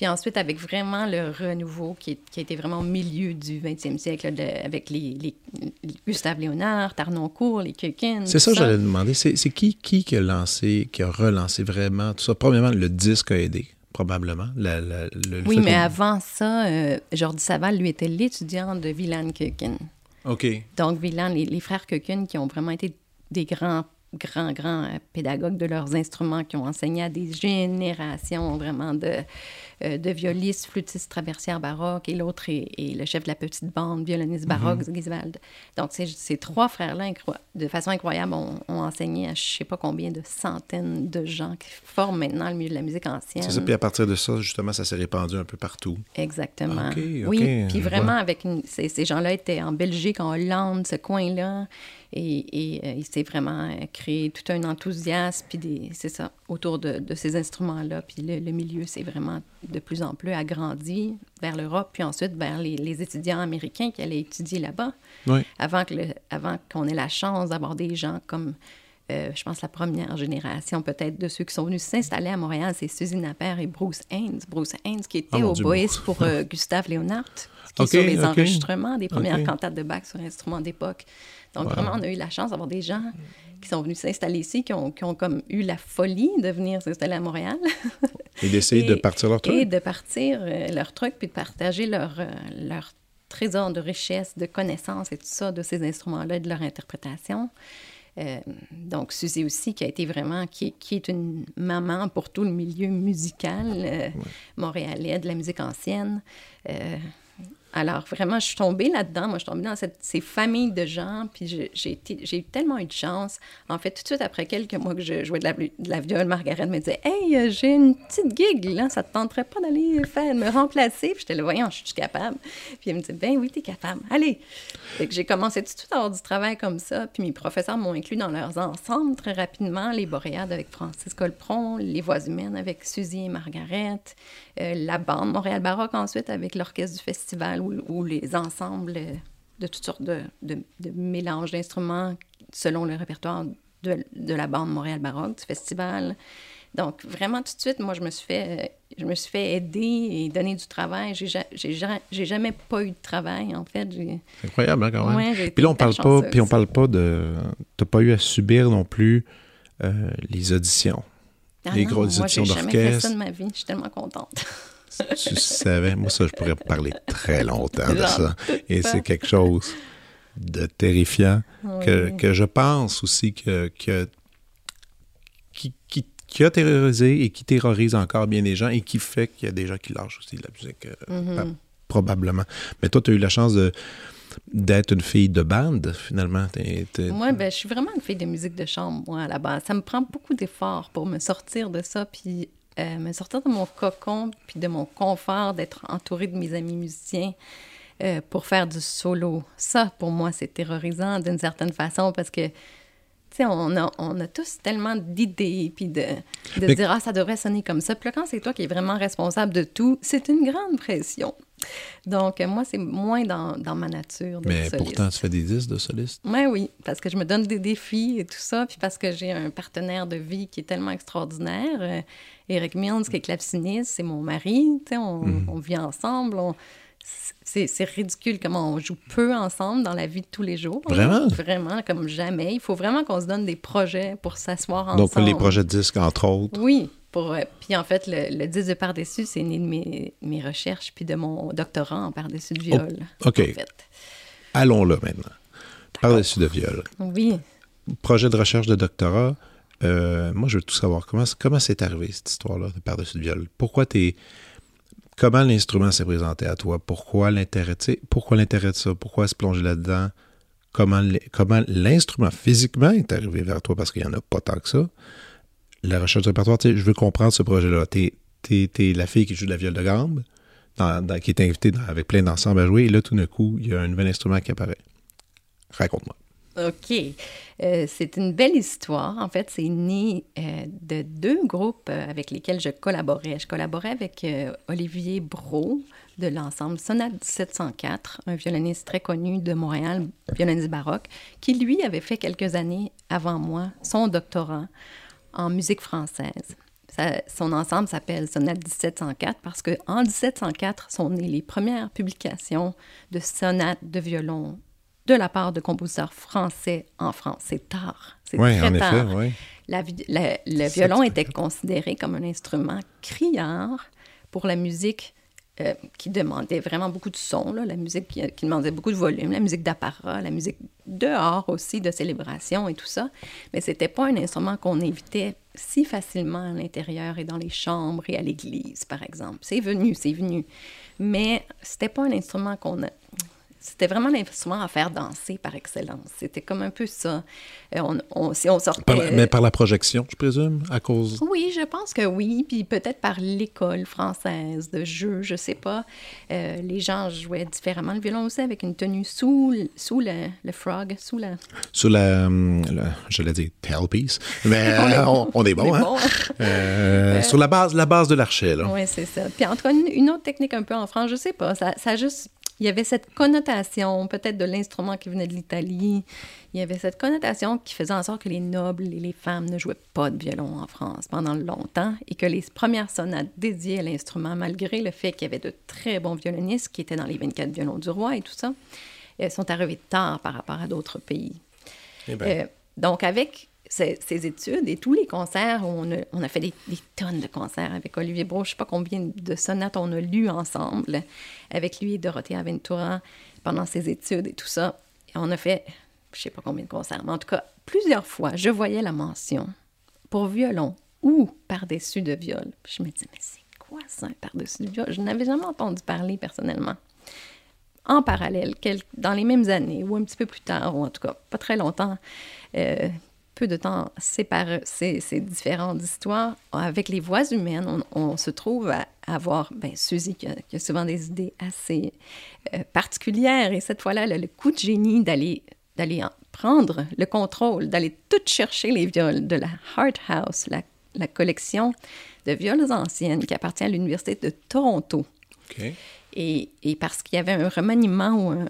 Puis ensuite, avec vraiment le renouveau qui, est- qui a été vraiment au milieu du 20e siècle, de- avec les, les- les Gustave Léonard, Tarnoncourt, les Kukin. C'est ça que j'allais demander. C'est c'est qui, qui qui a lancé, qui a relancé vraiment tout ça? Premièrement, le disque a aidé, probablement. La- la- le- le Oui, mais avant ça, euh, Jordi Saval, lui, était l'étudiant de Villan Kukin. OK. Donc, Villan, les, les frères Kukin, qui ont vraiment été des grands, grands, grands pédagogues de leurs instruments, qui ont enseigné à des générations vraiment de, euh, de violistes, flûtistes, traversières baroques, et l'autre est, est le chef de la petite bande, violoniste baroque, Giswald. Donc, ces, trois frères-là, de façon incroyable, ont, ont enseigné à je sais pas combien de centaines de gens qui forment maintenant le milieu de la musique ancienne. C'est ça, puis à partir de ça, justement, ça s'est répandu un peu partout. Exactement. Oui, puis vraiment, vois. avec une- ces, ces gens-là étaient en Belgique, en Hollande, ce coin-là, et, et, euh, il s'est vraiment euh, créé tout un enthousiasme, puis c'est ça, autour de, de ces instruments-là, puis le, le milieu s'est vraiment de plus en plus agrandi vers l'Europe, puis ensuite vers les, les étudiants américains qui allaient étudier là-bas, Oui. avant que le- avant qu'on ait la chance d'avoir des gens comme euh, je pense la première génération peut-être de ceux qui sont venus s'installer à Montréal, c'est Suzy Napper et Bruce Haynes. Bruce Haynes qui était Ah, au boïs pour euh, Gustave Léonard, qui est sur les enregistrements des premières cantates de Bach sur instruments d'époque. Donc Wow. vraiment, on a eu la chance d'avoir des gens qui sont venus s'installer ici, qui ont, qui ont comme eu la folie de venir s'installer à Montréal Et d'essayer de Et- partir leur et truc. de partir euh, leur truc, puis de partager leur, euh, leur trésor de richesse, de connaissances et tout ça de ces instruments-là et de leur interprétation. Euh, donc, Suzy aussi, qui a été vraiment, qui, qui est une maman pour tout le milieu musical euh, montréalais, de la musique ancienne. Euh, alors, vraiment, je suis tombée là-dedans. Moi, je suis tombée dans cette, ces familles de gens. Puis j'ai eu tellement eu de chance. En fait, tout de suite après quelques mois que je jouais de la, de la viole, Margaret me disait Hey, euh, j'ai une petite gig, là. Ça te tenterait pas d'aller me remplacer Puis j'étais là, voyons, je suis capable. Puis elle me dit Ben oui, t'es capable. Allez. Que j'ai commencé tout de suite à avoir du travail comme ça. Puis mes professeurs m'ont inclus dans leurs ensembles très rapidement. Les Boréades avec Francis Colpron, Les Voix humaines avec Suzy et Margaret, euh, la bande Montréal Baroque ensuite avec l'orchestre du festival ou, ou les ensembles euh, de toutes sortes de, de, de mélanges d'instruments selon le répertoire de, de la bande Montréal Baroque du festival. Donc, vraiment, tout de suite, moi, je me suis fait, euh, je me suis fait aider et donner du travail. J'ai ja- j'ai ja- j'ai jamais pas eu de travail, en fait. C'est incroyable, hein, quand même. Ouais, Puis là, on parle pas, puis on parle pas de. T'as pas eu à subir non plus euh, les auditions. Ah les non, grosses moi, éditions j'ai jamais fait d'orchestre. ça de ma vie. Je suis tellement contente. tu savais, moi, ça, je pourrais parler très longtemps de ça. Et c'est quelque chose de terrifiant que, Oui. que je pense aussi que, que- qui, qui, qui a terrorisé et qui terrorise encore bien des gens et qui fait qu'il y a des gens qui lâchent aussi de la musique, euh, Mhm. pa- probablement. Mais toi, tu as eu la chance de d'être une fille de bande, finalement. Moi, ben, je suis vraiment une fille de musique de chambre, moi, à la base. Ça me prend beaucoup d'efforts pour me sortir de ça, puis euh, me sortir de mon cocon, puis de mon confort d'être entourée de mes amis musiciens euh, pour faire du solo. Ça, pour moi, c'est terrorisant d'une certaine façon parce que, tu sais, on a, on a tous tellement d'idées, puis de, de Mais- dire, ah, ça devrait sonner comme ça. Puis là, quand c'est toi qui es vraiment responsable de tout, c'est une grande pression. Donc, euh, moi, c'est moins dans, dans ma nature. Mais soliste. pourtant, tu fais des disques de soliste. Oui, oui, parce que je me donne des défis et tout ça, puis parce que j'ai un partenaire de vie qui est tellement extraordinaire. Euh, Eric Mills, qui est claveciniste, c'est mon mari, tu sais, on, Mhm. on vit ensemble. on- C'est ridicule comment on joue peu ensemble dans la vie de tous les jours. Vraiment? Vraiment, comme jamais. Il faut vraiment qu'on se donne des projets pour s'asseoir ensemble. Donc, les projets de disques, entre autres. Oui. Pour, euh, puis en fait, le, le 10 de par-dessus, c'est né de mes, mes recherches puis de mon doctorat en par-dessus de viol. OK. En fait. Allons là maintenant. Par-dessus de viol. Oui. projet de recherche de doctorat, euh, moi, je veux tout savoir. Comment, comment c'est arrivé, cette histoire-là de par-dessus de viol? Pourquoi t'es... Comment l'instrument s'est présenté à toi? Pourquoi l'intérêt, pourquoi de ça? Pourquoi se plonger là-dedans? Comment, l'in- comment l'instrument physiquement est arrivé vers toi? Parce qu'il n'y en a pas tant que ça. La recherche de répertoire, je veux comprendre ce projet-là. T'es, t'es la fille qui joue de la viole de gambe, qui est invitée avec plein d'ensembles à jouer, et là, tout d'un coup, il y a un nouvel instrument qui apparaît. Raconte-moi. OK. Euh, c'est une belle histoire. En fait, c'est né euh, de deux groupes euh, avec lesquels je collaborais. Je collaborais avec Olivier Brault de l'ensemble Sonate 1704, un violoniste très connu de Montréal, violoniste baroque, qui, lui, avait fait quelques années avant moi son doctorat en musique française. ça- son ensemble s'appelle Sonate 1704 parce qu'en 1704 sont nées les premières publications de sonates de violon de la part de compositeurs français en France. C'est tard. C'est Oui, très en tard. effet, oui. La vi- la- le violon était considéré comme un instrument criard pour la musique euh, qui demandait vraiment beaucoup de son, là, la musique qui, qui demandait beaucoup de volume, la musique d'apparat, la musique dehors aussi, de célébration et tout ça. Mais c'était pas un instrument qu'on évitait si facilement à l'intérieur et dans les chambres et à l'église, par exemple. C'est venu, c'est venu. Mais c'était pas un instrument qu'on a... C'était vraiment l'instrument à faire danser par excellence. C'était comme un peu ça. Euh, on, on- si on sortait... Par la- mais par la projection, je présume, à cause. Oui, je pense que oui. Puis peut-être par l'école française de jeu, je sais pas. Euh, les gens jouaient différemment le violon aussi avec une tenue sous, le- sous le, le frog, sous la. Sur la, hum, la- j'allais dire tailpiece, mais euh, on, on est bon, On est hein? bon? Euh, Sur la base, la base de l'archet, là. Oui, c'est ça. Puis en tout cas, une, une autre technique un peu en France, je sais pas. Ça, ça a juste. Il y avait cette connotation, peut-être de l'instrument qui venait de l'Italie. Il y avait cette connotation qui faisait en sorte que les nobles et les femmes ne jouaient pas de violon en France pendant longtemps et que les premières sonates dédiées à l'instrument, malgré le fait qu'il y avait de très bons violonistes qui étaient dans les 24 violons du roi et tout ça, elles sont arrivées tard par rapport à d'autres pays. Eh ben, Euh, donc, avec ces études et tous les concerts, où on a, fait des, tonnes de concerts avec Olivier Brault, je ne sais pas combien de sonates on a lues ensemble avec lui et Dorothée Aventura pendant ses études et tout ça. On a fait, je ne sais pas combien de concerts, mais en tout cas, plusieurs fois, je voyais la mention pour violon ou par-dessus de viol. Je me disais, mais c'est quoi ça, par-dessus de viol? Je n'avais jamais entendu parler personnellement en parallèle, dans les mêmes années, ou un petit peu plus tard, ou en tout cas pas très longtemps, euh, peu de temps séparé ces, ces différentes histoires, avec les voix humaines, on, on se trouve à avoir, ben, Suzy qui a, qui a souvent des idées assez euh, particulières, et cette fois-là, elle a le coup de génie d'aller d'aller en- prendre le contrôle, d'aller tout chercher les viols de la Heart House, la, la collection de viols anciennes qui appartient à l'Université de Toronto. OK. Et, et parce qu'il y avait un remaniement ou un,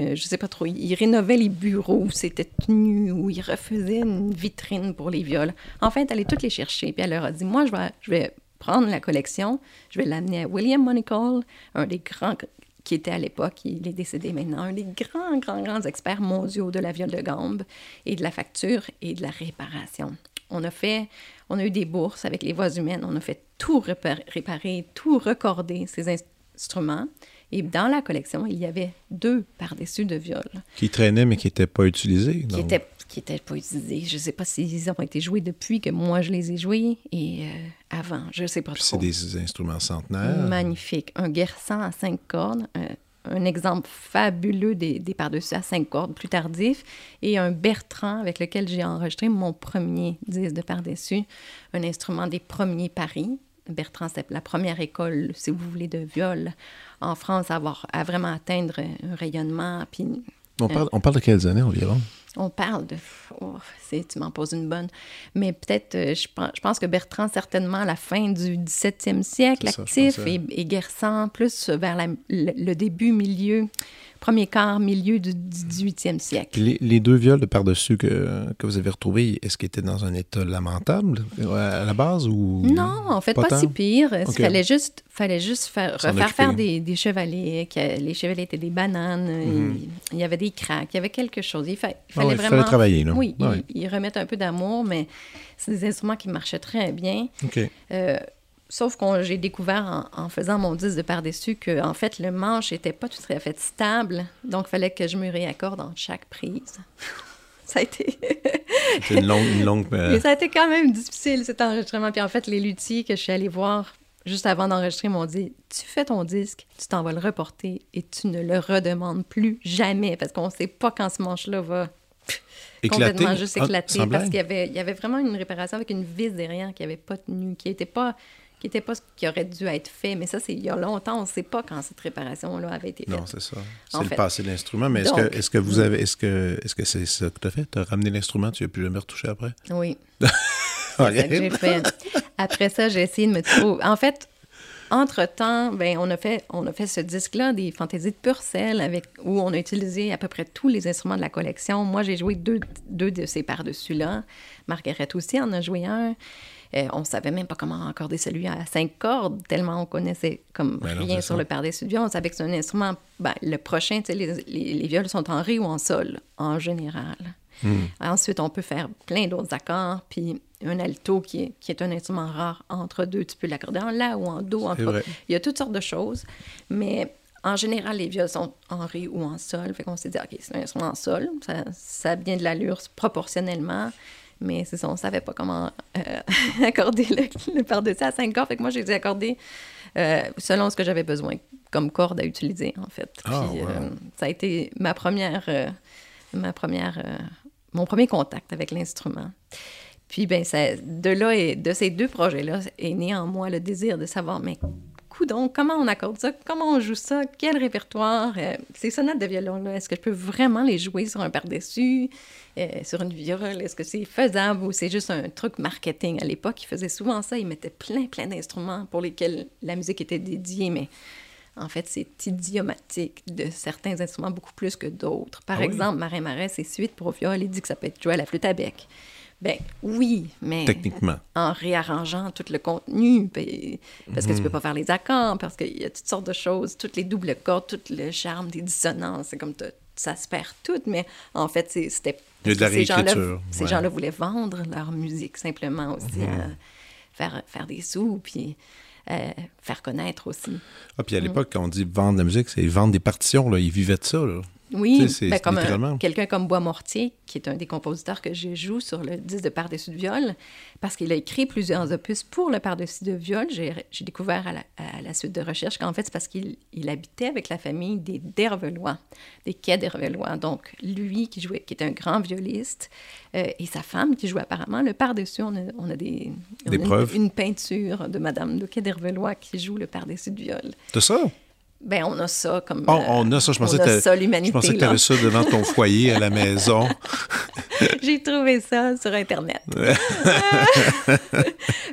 euh, je sais pas trop, il rénovait les bureaux où c'était tenu, où il refaisait une vitrine pour les viols. En fait, elle allait toutes les chercher. Puis elle leur a dit, moi, je vais, prendre la collection, je vais l'amener à William Monacle, un des grands qui était à l'époque, il est décédé maintenant, un des grands, grands, grands experts mondiaux de la viole de gambe et de la facture et de la réparation. On a fait, on a eu des bourses avec les voix humaines, on a fait tout répa- réparer, tout recorder ces instruments. Et dans la collection, il y avait deux par-dessus de viol Qui traînait, mais qui n'était pas utilisé. qui donc. qui étaient pas utilisés. Je sais pas s'ils ont été joués depuis que moi je les ai joués et euh, avant, je sais pas Puis trop. c'est des instruments centenaires. Magnifique. Un guerçant à cinq cordes, un, un exemple fabuleux des, des par-dessus à cinq cordes plus tardifs, et un Bertrand avec lequel j'ai enregistré mon premier disque de par-dessus, un instrument des premiers paris. Bertrand, c'est la première école, si vous voulez, de viol en France à, avoir, à vraiment atteindre un rayonnement. Puis On parle, on parle de quelles années environ? on parle de... oh, c'est- tu m'en poses une bonne. Mais peut-être, euh, je, pense, je pense que Bertrand, certainement, à la fin du 17e siècle, ça, actif, et, et plus vers la- le, le début, milieu, premier quart, milieu du 18e siècle. Les, les deux viols de par-dessus que, que vous avez retrouvés, est-ce qu'ils étaient dans un état lamentable euh, à la base ou... Non, en fait, Pas si pire. Il fallait juste, fallait juste faire, refaire faire des, des chevalets. que les chevalets étaient des bananes. il, il y avait des craques. Il y avait quelque chose. Il, fa- il Mhm. Ah fallait il vraiment... fallait travailler, là. Oui, Ouais. ils il remettent un peu d'amour, mais c'est des instruments qui marchaient très bien. OK. Euh, sauf que j'ai découvert en, en faisant mon disque de par-dessus que, en fait, le manche n'était pas tout à fait stable. Donc, il fallait que je me réaccorde en chaque prise. Ça a été... C'est une longue... Une longue euh, Mais ça a été quand même difficile, cet enregistrement. Puis en fait, les luthiers que je suis allée voir juste avant d'enregistrer m'ont dit Tu fais ton disque, tu t'en vas le reporter et tu ne le redemandes plus jamais parce qu'on ne sait pas quand ce manche-là va éclaté. complètement juste Ah, éclater. parce qu'il y avait, il y avait vraiment une réparation avec une vis derrière qui n'avait pas tenu, qui n'était pas qui était pas ce qui aurait dû être fait. Mais ça, c'est il y a longtemps. On ne sait pas quand cette réparation-là avait été faite. Non, c'est ça. C'est le fait. passé de l'instrument. Mais est-ce que, est que vous avez... Est-ce que est-ce que c'est ça que tu as fait? Tu as ramené l'instrument, tu n'as plus jamais retouché après? Oui. OK. C'est ça que j'ai fait. Après ça, j'ai essayé de me trouver. En fait, entre-temps, ben, on, a fait, on a fait ce disque-là, des fantaisies de Purcell, avec, où on a utilisé à peu près tous les instruments de la collection. Moi, j'ai joué deux, deux de ces par-dessus-là. Margaret aussi en a joué un. Euh, on savait même pas comment accorder celui à cinq cordes, tellement on connaissait comme Ben rien sur ça. le par-dessus du. On savait que c'est un instrument. Ben, le prochain, les, les, les viols sont en ré ou en sol, en général. Hmm. Ensuite, on peut faire plein d'autres accords. Puis un alto, qui est, qui est un instrument rare, entre deux, tu peux l'accorder en la ou en do. En. Il y a toutes sortes de choses. Mais en général, les viols sont en ré ou en sol. Fait qu'on s'est dit, OK, c'est un instrument en sol. Ça, ça a bien de l'allure proportionnellement. Mais c'est ça, on savait pas comment euh, accorder le, le par-dessus à cinq cordes. Fait que moi, j'ai dû accorder euh, selon ce que j'avais besoin comme corde à utiliser, en fait. Ah, Puis, wow. euh, ça a été ma première, euh, ma première, mon premier contact avec l'instrument. Puis, ben, ça, de là et de ces deux projets-là est né en moi le désir de savoir, mais coudon, comment on accorde ça? Comment on joue ça? Quel répertoire? Euh, ces sonates de violon-là, est-ce que je peux vraiment les jouer sur un par-dessus, euh, sur une viole? Est-ce que c'est faisable ou c'est juste un truc marketing? À l'époque, ils faisaient souvent ça. Ils mettaient plein, plein d'instruments pour lesquels la musique était dédiée, mais en fait, c'est idiomatique de certains instruments beaucoup plus que d'autres. Par Ah oui? exemple, Marin Marais, ses suites pour viol, il dit que ça peut être joué à la flûte à bec. Ben oui, mais Techniquement. en réarrangeant tout le contenu, puis- parce que tu Mhm. peux pas faire les accords, parce qu'il y a toutes sortes de choses, toutes les doubles cordes, tout le charme des dissonances, c'est comme ça se perd tout, mais en fait, c'était... Ces gens-là- réécriture, Ces ouais. Gens-là voulaient vendre leur musique simplement aussi, à faire, faire des sous, puis euh, faire connaître aussi. Ah, puis à l'époque, quand on dit vendre de la musique, c'est vendre des partitions, là. Ils vivaient de ça, là. Oui, c'est- ben, c'est comme quelqu'un comme Bois Mortier, qui est un des compositeurs que je joue sur le disque de Par-dessus de viol, parce qu'il a écrit plusieurs opus pour le Par-dessus de viol. J'ai découvert à la, à la suite de recherche qu'en fait, c'est parce qu'il il habitait avec la famille des Dervelois, des quais Dervelois. Donc, lui qui jouait, qui est un grand violiste, euh, et sa femme qui jouait apparemment le Par-dessus. On a, on a des, on Des a une- preuves? Une, peinture de Madame de quai Dervelois qui joue le Par-dessus de viol. T'as ça? Ben, on a ça comme. Oh, on a ça. Je pensais que ça, Je pensais que tu avais ça devant ton foyer à la maison. J'ai trouvé ça sur Internet.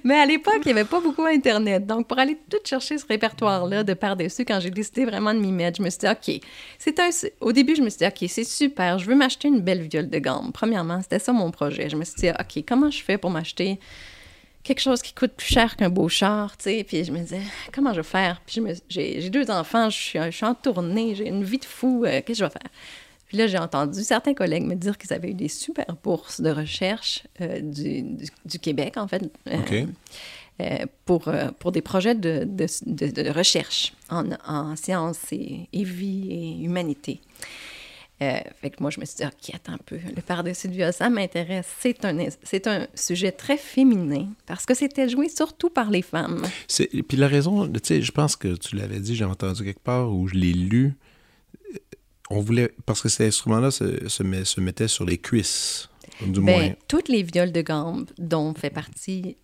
Mais à l'époque, il n'y avait pas beaucoup Internet. Donc, pour aller tout chercher ce répertoire-là de par-dessus, quand j'ai décidé vraiment de m'y mettre, je me suis dit, OK, c'est un... Au début, je me suis dit, OK, c'est super, je veux m'acheter une belle viole de gamme. Premièrement, c'était ça mon projet. Je me suis dit, OK, comment je fais pour m'acheter quelque chose qui coûte plus cher qu'un beau char, tu sais. Puis je me disais, comment je vais faire? Puis j'ai deux enfants, je suis, je suis en tournée, j'ai une vie de fou, euh, qu'est-ce que je vais faire? Puis là, j'ai entendu certains collègues me dire qu'ils avaient eu des super bourses de recherche euh, du, du- du Québec, en fait, euh, euh, pour, pour des projets de, de, de- de recherche en, en sciences et, et vie et humanité. Euh, fait que moi, je me suis dit, OK, attends un peu, le par-dessus du viol, ça m'intéresse. C'est un, c'est un sujet très féminin parce que c'était joué surtout par les femmes. C'est- Puis la raison, tu sais, je pense que tu l'avais dit, j'ai entendu quelque part ou je l'ai lu. euh, On voulait, parce que cet instrument-là se, se, met- se mettait sur les cuisses, du moins. Ben, toutes les viols de gambe dont fait partie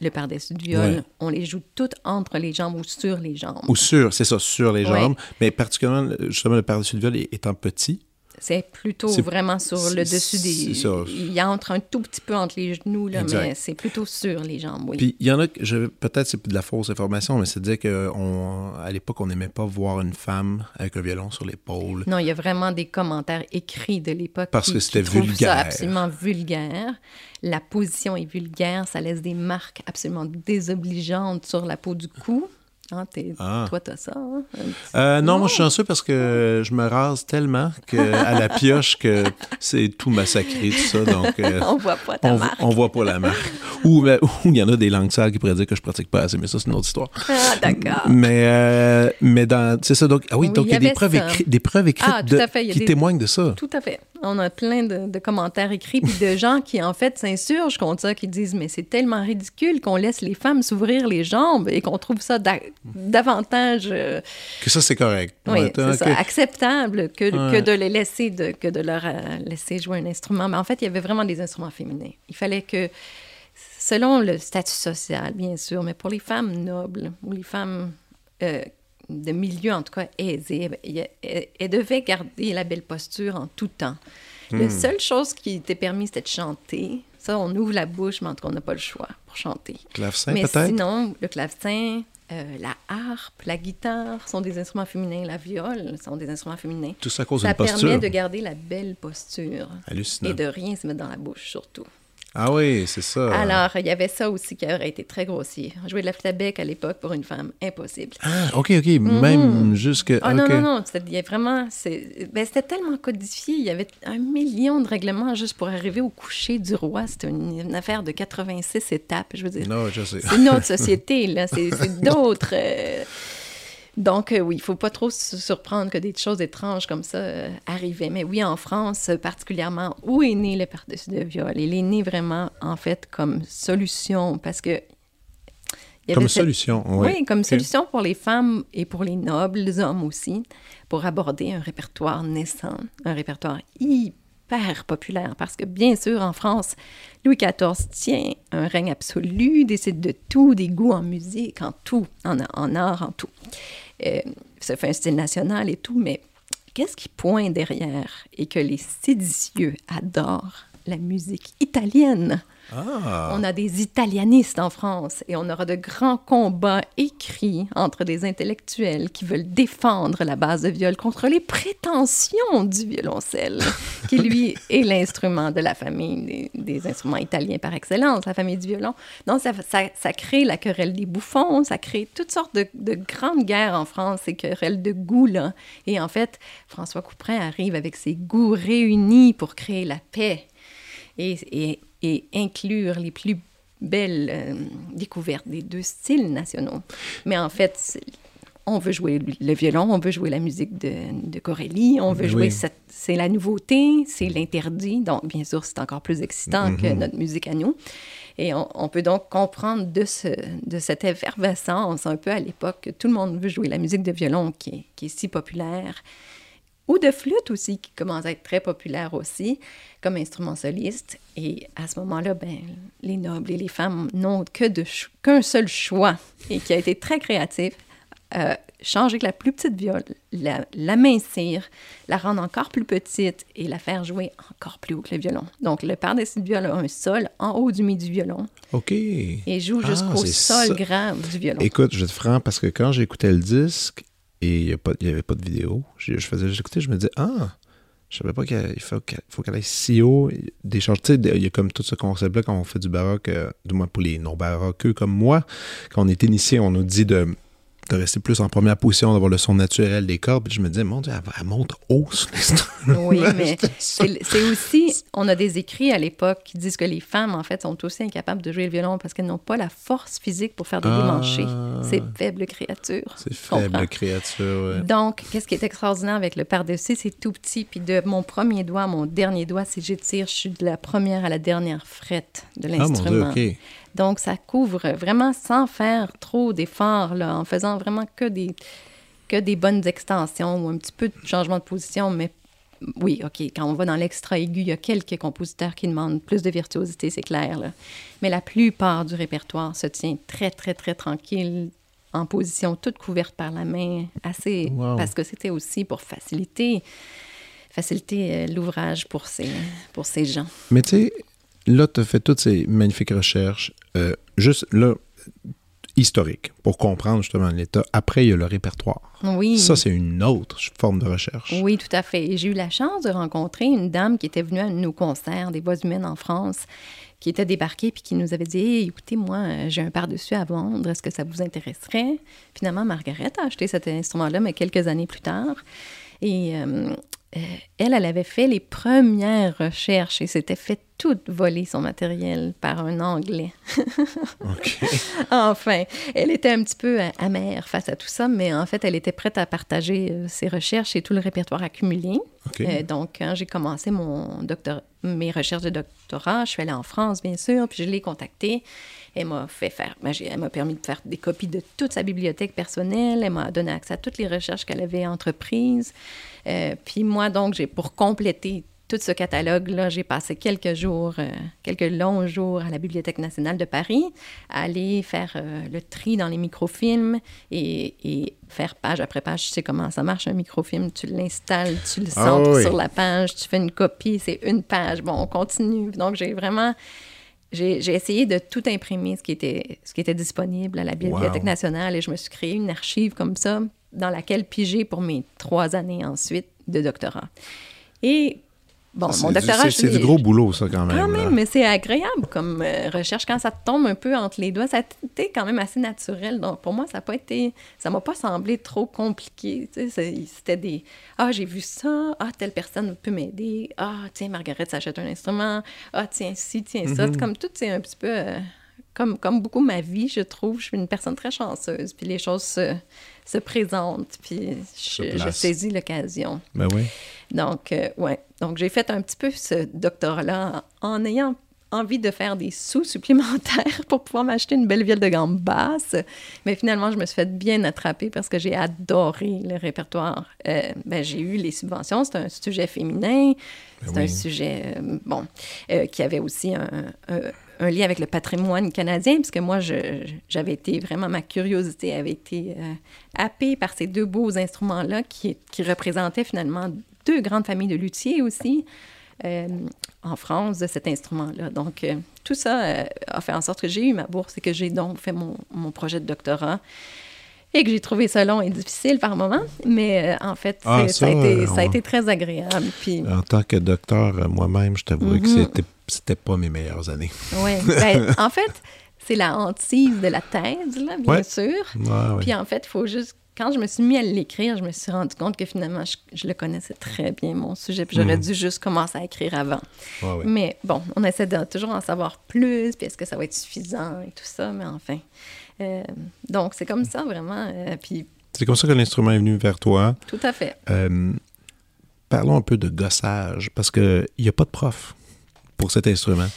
le par-dessus du viol, Ouais. on les joue toutes entre les jambes ou sur les jambes. Ou sur, c'est ça, sur les Ouais. jambes. Mais particulièrement, justement, le par-dessus de viol étant petit. C'est plutôt vraiment sur le dessus des... ça. Il y a entre un tout petit peu entre les genoux, là, Exact. mais c'est plutôt sur les jambes, oui. Puis il y en a, peut-être c'est de la fausse information, mais c'est dire qu'à l'époque, on n'aimait pas voir une femme avec un violon sur l'épaule. Non, il y a vraiment des commentaires écrits de l'époque. Parce qui- que c'était vulgaire. Ça absolument vulgaire. La position est vulgaire, ça laisse des marques absolument désobligeantes sur la peau du cou. T'es- Ah. Toi, t'as ça. hein? Euh, non, moi je suis chanceux parce que je me rase tellement que, à la pioche que c'est tout massacré, tout ça. Donc, euh, On voit pas ta on, marque. on voit pas la marque. Ou ben, ou il y en a des langues sales qui pourraient dire que je pratique pas assez, mais ça, c'est une autre histoire. Ah, d'accord. Mais, euh, mais dans. C'est ça, donc. Ah oui, Oui, donc il y a des preuves, écrites, des preuves écrites Ah, de- a qui des- témoignent de ça. Tout à fait. On a plein de, de commentaires écrits puis de gens qui, en fait, s'insurgent contre ça, qui disent Mais c'est tellement ridicule qu'on laisse les femmes s'ouvrir les jambes et qu'on trouve ça da- davantage. euh, Que ça, c'est correct. Oui, Ouais, c'est ça, acceptable que, Ouais. que de les laisser, de, que de leur euh, laisser jouer un instrument. Mais en fait, il y avait vraiment des instruments féminins. Il fallait que, selon le statut social, bien sûr, mais pour les femmes nobles ou les femmes euh, de milieu, en tout cas, aisées, ben, elles devaient garder la belle posture en tout temps. La seule chose qui était permise, c'était de chanter. Ça, on ouvre la bouche, mais en tout cas, on n'a pas le choix pour chanter. Clavecin, Mais peut-être? sinon, le clavecin, euh, la harpe, la guitare sont des instruments féminins. La viole sont des instruments féminins. Tout ça cause Ça d'une posture. permet de garder la belle posture Hallucinant. et de rien se mettre dans la bouche, surtout. Ah oui, c'est ça. Alors, il y avait ça aussi qui aurait été très grossier. Jouer de la flûte à bec à l'époque pour une femme, impossible. Ah, OK, OK. Même jusque. Ah non, non, non, c'était- vraiment... ben, c'était tellement codifié, il y avait un million de règlements juste pour arriver au coucher du roi. C'était une, une affaire de 86 étapes, je veux dire. Non, je sais. C'est une autre société, là. C'est c'est d'autres... Donc, euh, oui, il faut pas trop se surprendre que des choses étranges comme ça euh, arrivaient. Mais oui, en France, euh, particulièrement, où est né le par-dessus de viol? Il est né vraiment, en fait, comme solution, parce que... il y avait Comme cette- solution, oui. oui, comme solution pour les femmes et pour les nobles, les hommes aussi, pour aborder un répertoire naissant, un répertoire hyper populaire. Parce que, bien sûr, en France, Louis XIV tient un règne absolu, décide de tout, des goûts en musique, en tout, en, en art, en tout. Euh, ça fait un style national et tout, mais qu'est-ce qui pointe derrière et que les séditieux adorent? La musique italienne. Ah. On a des italianistes en France et on aura de grands combats écrits entre des intellectuels qui veulent défendre la base de viol contre les prétentions du violoncelle, qui lui est l'instrument de la famille des, des instruments italiens par excellence, la famille du violon. Donc ça, ça, ça crée la querelle des bouffons, ça crée toutes sortes de, de grandes guerres en France, ces querelles de goût là. Et en fait, François Couperin arrive avec ses goûts réunis pour créer la paix et, et, et inclure les plus belles euh, découvertes des deux styles nationaux. Mais en fait, on veut jouer le violon, on veut jouer la musique de, de Corelli, on veut Oui. jouer cette... C'est la nouveauté, c'est l'interdit. Donc, bien sûr, c'est encore plus excitant que notre musique à nous. Et on, on peut donc comprendre de, ce, de cette effervescence un peu à l'époque que tout le monde veut jouer la musique de violon qui est, qui est si populaire ou de flûte aussi, qui commence à être très populaire aussi, comme instrument soliste. Et à ce moment-là, ben, les nobles et les femmes n'ont que qu'un seul choix, et qui a été très créatif, euh, changer la plus petite viole, la, l'amincir, la rendre encore plus petite et la faire jouer encore plus haut que le violon. Donc, le par-dessus de viol a un sol en haut du mi du violon OK. et joue Ah, jusqu'au c'est sol ça. grave du violon. Écoute, je te franc parce que quand j'écoutais le disque et il n'y avait pas de vidéo, je, faisais j'écoutais, je me disais Ah, je savais pas qu'il faut qu'elle aille si haut. Des tu sais, il y a comme tout ce concept-là quand on fait du baroque, euh, du moins pour les non-baroqueux comme moi, quand on est initié, on nous dit de, de rester plus en première position, d'avoir le son naturel des cordes. Puis je me disais, mon Dieu, elle, elle monte haut sur l'instrument. Oui, mais c'est aussi, on a des écrits à l'époque qui disent que les femmes, en fait, sont aussi incapables de jouer le violon parce qu'elles n'ont pas la force physique pour faire des Ah. démanchés. C'est faibles créatures. C'est faible créature, ouais. Donc, qu'est-ce qui est extraordinaire avec le par-dessus, c'est tout petit. Puis de mon premier doigt à mon dernier doigt, si j'étire, je suis de la première à la dernière frette de Ah, mon Dieu, l'instrument. Donc, ça couvre vraiment sans faire trop d'efforts, là, en faisant vraiment que des, que des bonnes extensions ou un petit peu de changement de position. Mais oui, OK, quand on va dans l'extra aigu, il y a quelques compositeurs qui demandent plus de virtuosité, c'est clair. là. Mais la plupart du répertoire se tient très, très, très tranquille, en position toute couverte par la main, assez. Wow. Parce que c'était aussi pour faciliter, faciliter euh, l'ouvrage pour ces, pour ces gens. Mais tu sais, là, tu as fait toutes ces magnifiques recherches, euh, juste là, historiques, pour comprendre justement l'état. Après, il y a le répertoire. Oui. Ça, c'est une autre forme de recherche. Oui, tout à fait. J'ai eu la chance de rencontrer une dame qui était venue à nos concerts des Voix humaines en France, qui était débarquée puis qui nous avait dit Hey, écoutez, moi, euh, j'ai un par-dessus à vendre. Est-ce que ça vous intéresserait? Finalement, Margaret a acheté cet instrument-là, mais quelques années plus tard. Et euh, elle, elle avait fait les premières recherches et s'était fait tout voler son matériel par un Anglais. OK. Enfin, elle était un petit peu euh, amère face à tout ça, mais en fait, elle était prête à partager euh, ses recherches et tout le répertoire accumulé. OK. Euh, donc, quand j'ai commencé mon doctorat, mes recherches de doctorat, je suis allée en France, bien sûr, puis je l'ai contactée. Elle m'a fait faire, ben, elle m'a permis de faire des copies de toute sa bibliothèque personnelle. Elle m'a donné accès à toutes les recherches qu'elle avait entreprises. Euh, puis moi, donc, j'ai pour compléter tout ce catalogue-là, j'ai passé quelques jours, euh, quelques longs jours à la Bibliothèque nationale de Paris, à aller faire euh, le tri dans les microfilms et, et faire page après page. Tu sais comment ça marche un microfilm, tu l'installes, tu le Ah centres oui. sur la page, tu fais une copie, c'est une page. Bon, on continue. Donc, j'ai vraiment... J'ai j'ai essayé de tout imprimer, ce qui était, ce qui était disponible à la Bibliothèque Wow. nationale, et je me suis créé une archive comme ça, dans laquelle piger pour mes trois années ensuite de doctorat. Et bon, C'est mon doctorat, c'est- du gros boulot, ça, quand même. Quand là. même, mais c'est agréable comme euh, recherche. Quand ça te tombe un peu entre les doigts, ça a été quand même assez naturel. Donc, pour moi, ça n'a pas été... Ça m'a pas semblé trop compliqué. C'était des... Ah, j'ai vu ça. Ah, telle personne peut m'aider. Ah, tiens, Margaret s'achète un instrument. Ah, tiens, ci, tiens, ça. Mhm. Comme tout, c'est un petit peu... euh, comme, comme beaucoup ma vie, je trouve, je suis une personne très chanceuse. Puis les choses se, se présentent. Puis je, saisis l'occasion. Ben oui. Donc, euh, ouais. Donc, j'ai fait un petit peu ce doctorat-là en, en ayant envie de faire des sous supplémentaires pour pouvoir m'acheter une belle viole de gamme basse. Mais finalement, je me suis fait bien attraper parce que j'ai adoré le répertoire. Euh, ben, j'ai eu les subventions. C'est un sujet féminin. C'est Ben oui. un sujet, euh, bon, euh, qui avait aussi un, un- un lien avec le patrimoine canadien, puisque moi, j'avais été vraiment, ma curiosité avait été euh, happée par ces deux beaux instruments-là qui, qui représentaient finalement deux grandes familles de luthiers aussi euh, en France de cet instrument-là. Donc, euh, tout ça a fait en sorte que j'ai eu ma bourse et que j'ai donc fait mon, mon projet de doctorat. Et que j'ai trouvé ça long et difficile par moments, mais euh, en fait, Ah, ça, a été, euh, ça a ouais. été très agréable. Puis, En tant que docteur, euh, moi-même, je t'avouerais que Mhm. c'était, c'était pas mes meilleures années. Ouais. Ben, en fait, c'est la hantise de la thèse, là, bien Ouais. sûr. Ouais, ouais. Puis en fait, il faut juste. Quand je me suis mis à l'écrire, je me suis rendu compte que finalement, je, je le connaissais très bien, mon sujet, puis j'aurais Mhm. dû juste commencer à écrire avant. Ouais, ouais. Mais bon, on essaie de toujours en savoir plus, puis est-ce que ça va être suffisant et tout ça, mais enfin. Euh, donc, c'est comme ça, vraiment. euh, puis, C'est comme ça que l'instrument est venu vers toi. tout à fait. Euh, parlons un peu de gossage, parce qu'il n'y a pas de prof pour cet instrument.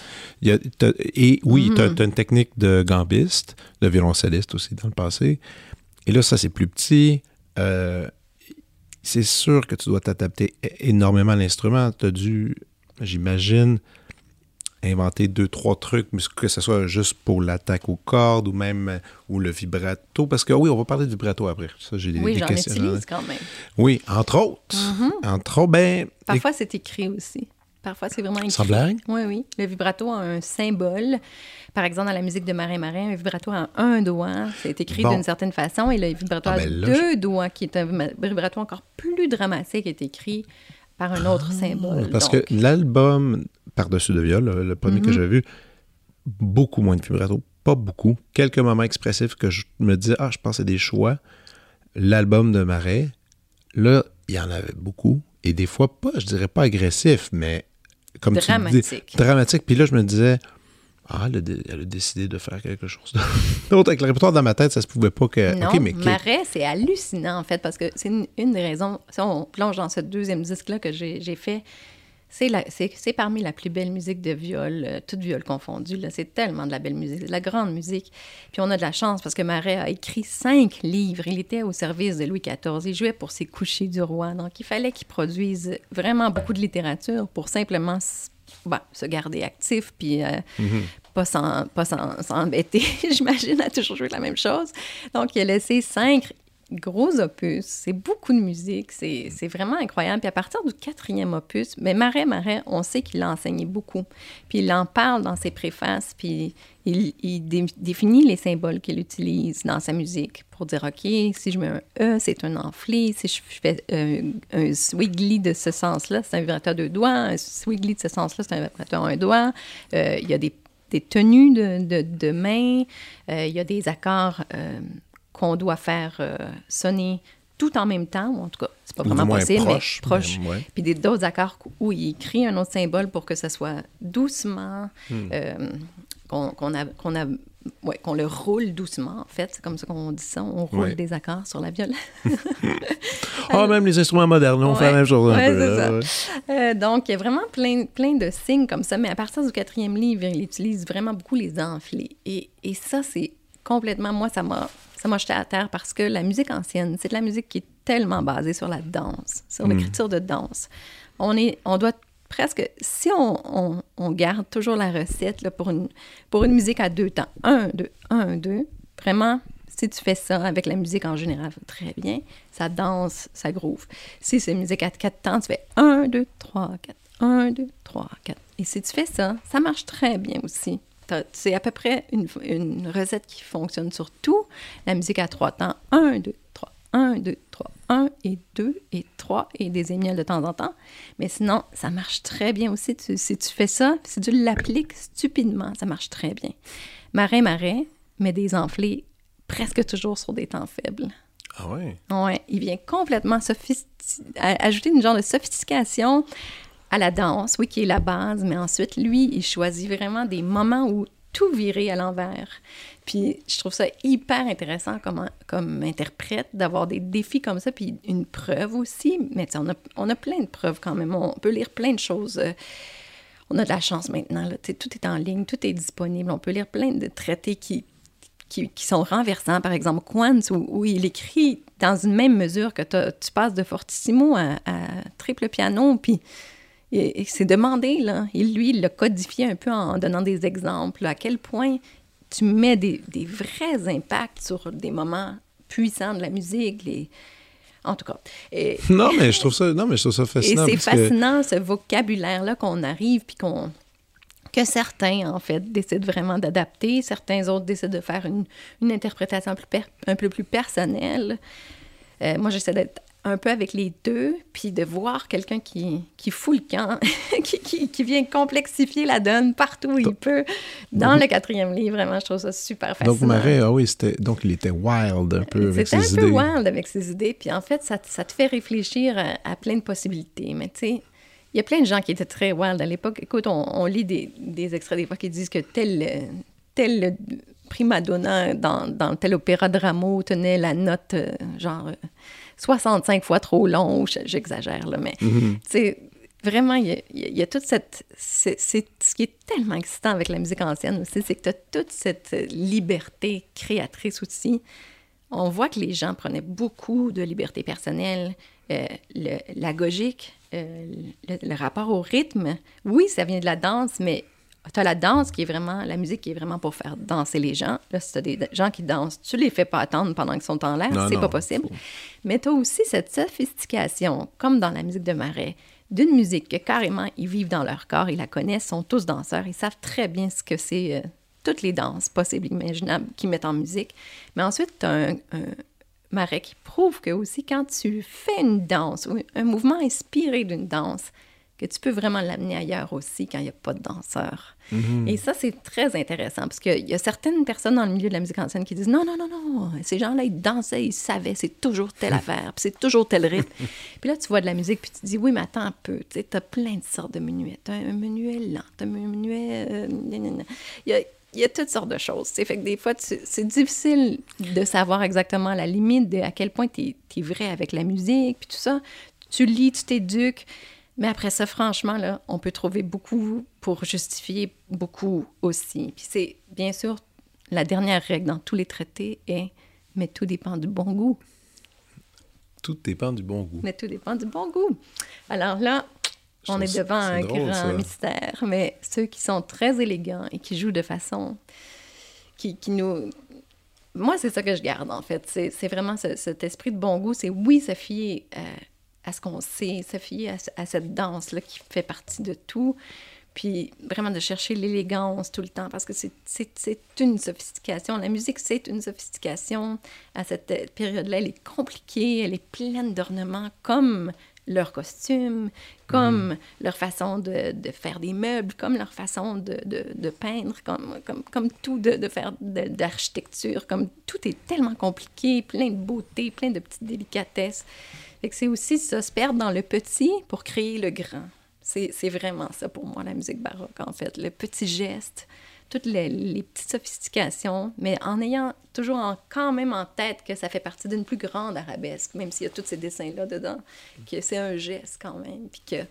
Il y a- t'as- et oui, tu as, une technique de gambiste, de violoncelliste aussi dans le passé. Et là, ça, c'est plus petit. Euh, c'est sûr que tu dois t'adapter énormément à l'instrument. Tu as dû, j'imagine, inventer deux, trois trucs, mais que ce soit juste pour l'attaque aux cordes ou même euh, ou le vibrato. Parce que oui, on va parler de vibrato après. Ça, j'ai des, Oui, des j'en questions. utilise quand même. Oui, entre autres. Mhm. Entre autres, ben. Parfois, c'est écrit aussi. Parfois, c'est vraiment écrit. Sans blague? Oui, oui. Le vibrato a un symbole. Par exemple, dans la musique de Marin Marin, un vibrato a un doigt. C'est écrit Bon. d'une certaine façon. Et le vibrato Ah, a ben là, deux doigts, qui est un vibrato encore plus dramatique, est écrit par un autre symbole. Parce Donc, que l'album Par-dessus de viol, le, premier que Mhm. j'ai vu, beaucoup moins de vibrato. Pas beaucoup. Quelques moments expressifs que je me disais, ah, je pense à des choix. L'album de Marais, là, il y en avait beaucoup. Et des fois, pas, je dirais pas agressif, mais comme tu dis, dramatique. dramatique. Puis là, je me disais, ah, elle a, dé- elle a décidé de faire quelque chose d'autre. Avec le répertoire dans ma tête, ça se pouvait pas que. Non, mais Marais, c'est hallucinant, en fait, parce que c'est une, une des raisons. Si on plonge dans ce deuxième disque-là que j'ai fait, c'est parmi la plus belle musique de viol, euh, toute viol confondue. C'est tellement de la belle musique, de la grande musique. Puis on a de la chance parce que Marais a écrit cinq livres. Il était au service de Louis XIV. Il jouait pour ses couchers du roi. Donc il fallait qu'il produise vraiment beaucoup de littérature pour simplement ben, se garder actif puis euh, Mhm. pas s'en- pas s'embêter, j'imagine, à toujours jouer la même chose. Donc, il a laissé cinq gros opus. C'est beaucoup de musique. C'est c'est vraiment incroyable. Puis à partir du quatrième opus, mais Marais, Marais, on sait qu'il a enseigné beaucoup. Puis il en parle dans ses préfaces, puis il, il dé- définit les symboles qu'il utilise dans sa musique pour dire, OK, si je mets un E, c'est un enflé. Si je fais euh, un swigly de ce sens-là, c'est un vibrato à deux doigts. Un swigly de ce sens-là, c'est un vibrato à un doigt. Euh, il y a des des tenues de, de, de main, euh, il y a des accords euh, qu'on doit faire euh, sonner tout en même temps, ou en tout cas, c'est pas vraiment possible, proche, mais proche. ouais. Puis d'autres accords où il écrit un autre symbole pour que ça soit doucement, Hmm. euh, qu'on a, a, ouais, le roule doucement, en fait. C'est comme ça qu'on dit ça, on roule Ouais. des accords sur la viole. Ah, même les instruments modernes, on fait la même chose un peu. là, ça. Euh, donc, il y a vraiment plein, plein de signes comme ça, mais à partir du quatrième livre, il utilise vraiment beaucoup les enflés. Et, et ça, c'est complètement, moi, ça m'a, ça m'a jeté à terre parce que la musique ancienne, c'est de la musique qui est tellement basée sur la danse, sur Mm. l'écriture de danse. On, est, on doit presque, si on, on- on garde toujours la recette là, pour, une, pour une musique à deux temps, un, deux, un, deux, vraiment, si tu fais ça avec la musique en général, très bien, ça danse, ça groove. Si c'est une musique à quatre temps, tu fais un, deux, trois, quatre, un, deux, trois, quatre. Et si tu fais ça, ça marche très bien aussi. C'est à peu près une, une recette qui fonctionne sur tout. La musique à trois temps, un, deux, trois, un, deux, trois, 1 et 2 et 3 et des émiels de temps en temps. Mais sinon, ça marche très bien aussi. Tu- si tu fais ça, si tu l'appliques stupidement, ça marche très bien. Marin, marais, mais des enflés presque toujours sur des temps faibles. Ah ouais? Ouais, il vient complètement ajouter une genre de sophistication à la danse, oui, qui est la base, mais ensuite, lui, il choisit vraiment des moments où tout virer à l'envers. Puis je trouve ça hyper intéressant comme, comme interprète d'avoir des défis comme ça, puis une preuve aussi. Mais on a, on a plein de preuves quand même. On peut lire plein de choses. euh, On a de la chance maintenant. Là. Tout est en ligne, tout est disponible. On peut lire plein de traités qui, qui, qui sont renversants. Par exemple, Quantz, où, il écrit dans une même mesure que tu passes de fortissimo à triple piano, puis et, et c'est demandé, là. Il, lui, il l'a codifié un peu en donnant des exemples. À quel point tu mets des, des vrais impacts sur des moments puissants de la musique, les... En tout cas. Et, Non, mais je trouve ça, non, mais je trouve ça et fascinant. c'est parce que- fascinant, ce vocabulaire-là qu'on arrive, puis qu'on que certains, en fait, décident vraiment d'adapter. Certains autres décident de faire une, une interprétation plus per- un peu plus personnelle. Euh, moi, j'essaie d'être un peu avec les deux, puis de voir quelqu'un qui, qui fout le camp, qui, qui, qui vient complexifier la donne partout où il peut. Dans le quatrième livre, vraiment, je trouve ça super fascinant. Donc, Marais, ah oui, c'était, donc il était wild un peu avec C'était un ses peu idées. wild avec ses idées. Puis en fait, ça, ça te fait réfléchir à, à plein de possibilités. Mais tu sais, il y a plein de gens qui étaient très wild à l'époque. Écoute, on, on lit des, des extraits des fois qui disent que tel, euh, tel euh, prima donna dans, dans tel opéra de Rameau tenait la note euh, genre euh, 65 fois trop long. J'exagère, là, mais tu sais, vraiment, il y a, y toute cette... C'est ce qui est tellement excitant avec la musique ancienne aussi, c'est que tu as toute cette euh, liberté créatrice aussi. On voit que les gens prenaient beaucoup de liberté personnelle, euh, le, la gogique, euh, le, le rapport au rythme. Oui, ça vient de la danse, mais tu as la danse qui est vraiment, la musique qui est vraiment pour faire danser les gens. Là, si tu as des gens qui dansent, tu les fais pas attendre pendant qu'ils sont en l'air, c'est non, pas possible. faut- Mais tu as aussi cette sophistication, comme dans la musique de Marais, d'une musique que carrément ils vivent dans leur corps, ils la connaissent, sont tous danseurs, ils savent très bien ce que c'est, euh, toutes les danses possibles, imaginables qu'ils mettent en musique. Mais ensuite, tu as un, un Marais qui prouve que aussi quand tu fais une danse ou un mouvement inspiré d'une danse, que tu peux vraiment l'amener ailleurs aussi quand il n'y a pas de danseur. Et ça, c'est très intéressant parce qu'il y a certaines personnes dans le milieu de la musique ancienne qui disent non, non, non, non, ces gens-là, ils dansaient, ils savaient, c'est toujours telle affaire, puis c'est toujours tel rythme. puis là, tu vois de la musique, puis tu dis oui, mais attends un peu, tu sais, t'as plein de sortes de menuets. T'as un menuet lent, t'as un menuet. euh. Il y a, il y a toutes sortes de choses. tu sais. Fait que des fois, c'est difficile de savoir exactement la limite de à quel point tu es, vrai avec la musique, puis tout ça. Tu lis, tu t'éduques. Mais après ça, franchement, là, on peut trouver beaucoup pour justifier beaucoup aussi. Puis c'est, bien sûr, la dernière règle dans tous les traités est « mais tout dépend du bon goût ». Tout dépend du bon goût. Mais tout dépend du bon goût. Alors là, Je on est devant un drôle, grand ça. mystère. Mais ceux qui sont très élégants et qui jouent de façon qui, qui nous... Moi, c'est ça que je garde, en fait. C'est c'est vraiment ce- cet esprit de bon goût. C'est oui, se fier euh, à ce qu'on sait, se à, à cette danse-là qui fait partie de tout. Puis vraiment de chercher l'élégance tout le temps, parce que c'est- une sophistication. La musique, c'est une sophistication. À cette période-là, elle est compliquée, elle est pleine d'ornements, comme leur costume, comme leur façon de, de faire des meubles, comme leur façon de, de, de peindre, comme, comme, comme tout de, de faire d'architecture, comme tout est tellement compliqué, plein de beauté, plein de petites délicatesses. Fait que c'est aussi ça, se perdre dans le petit pour créer le grand. C'est c'est vraiment ça pour moi, la musique baroque, en fait. Le petit geste, toutes les, petites sophistications, mais en ayant toujours en- quand même en tête que ça fait partie d'une plus grande arabesque, même s'il y a tous ces dessins-là dedans, que c'est un geste quand même, puis que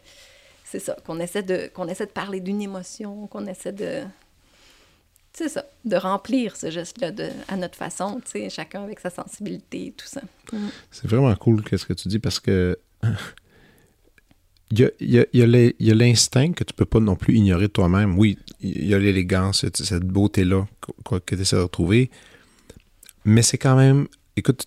c'est ça, qu'on essaie, de, qu'on essaie de parler d'une émotion, qu'on essaie de... C'est ça, de remplir ce geste-là de- à notre façon, chacun avec sa sensibilité, tout ça. C'est vraiment cool qu'est-ce que tu dis parce que il y a, l'instinct que tu peux pas non plus ignorer de toi-même. Oui, il y a l'élégance, cette beauté-là quoi, que tu essaies de retrouver, mais c'est quand même, écoute,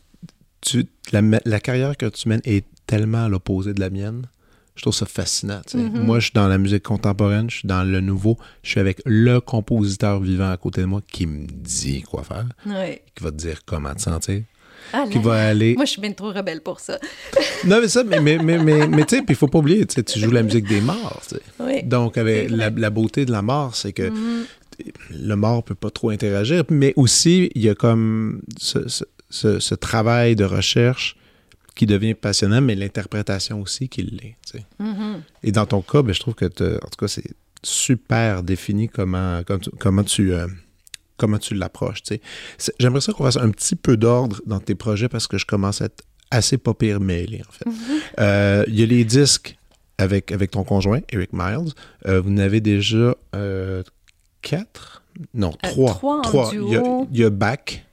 tu, la, la carrière que tu mènes est tellement à l'opposé de la mienne. Je trouve ça fascinant. Mhm. Moi, je suis dans la musique contemporaine, je suis dans le nouveau, je suis avec le compositeur vivant à côté de moi qui me dit quoi faire Oui. qui va te dire comment te sentir. Ah, qui va aller. Moi, je suis bien trop rebelle pour ça. Non, mais ça, mais, mais, mais, mais, mais tu sais, puis il faut pas oublier, tu sais, tu joues la musique des morts. tu sais. Oui. Donc, avec la, la beauté de la mort, c'est que Mhm. le mort peut pas trop interagir, mais aussi, il y a comme ce, ce- ce- ce travail de recherche qui devient passionnant, mais l'interprétation aussi qui l'est. tu sais. Mhm. Et dans ton cas, ben, je trouve que, en tout cas, c'est super défini comment, comment tu, comment tu, euh, comment tu l'approches. J'aimerais ça qu'on fasse un petit peu d'ordre dans tes projets parce que je commence à être assez pas pire mêlé, en fait. Euh, Il y a les disques avec, avec ton conjoint, Eric Miles. Euh, vous en avez déjà euh, quatre? Non, trois. trois en Il y a, duo. il y a Bach.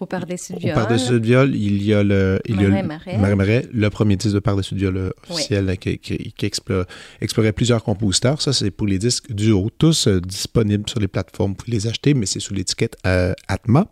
Au par-dessus Au viol. par-dessus le viol, il y a le, il y a le- Marais. Marais Marais, le premier disque de par-dessus le viol euh, officiel là, qui, qui, qui explore- explorait plusieurs compositeurs. Ça, c'est pour les disques duo, tous euh, disponibles sur les plateformes. Vous pouvez les acheter, mais c'est sous l'étiquette euh, Atma.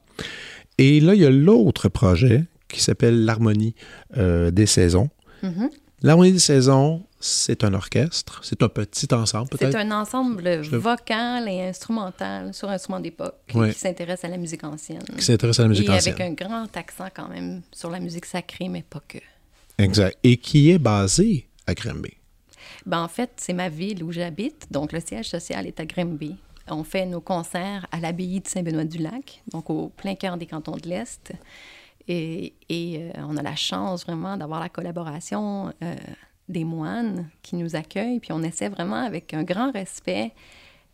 Et là, il y a l'autre projet qui s'appelle l'Harmonie euh, des saisons. Mhm. L'Harmonie des saisons, c'est un orchestre, c'est un petit ensemble C'est peut-être? un ensemble Je- vocal et instrumental sur instrument d'époque qui s'intéresse à la musique ancienne. qui s'intéresse à la musique et ancienne. avec un grand accent quand même sur la musique sacrée, mais pas que. Exact. Et qui est basé à Granby. Ben, en fait, c'est ma ville où j'habite, donc le siège social est à Grimby. On fait nos concerts à l'abbaye de Saint-Benoît-du-Lac, donc au plein cœur des cantons de l'Est. Et, et, euh, on a la chance vraiment d'avoir la collaboration euh, des moines qui nous accueillent, puis on essaie vraiment avec un grand respect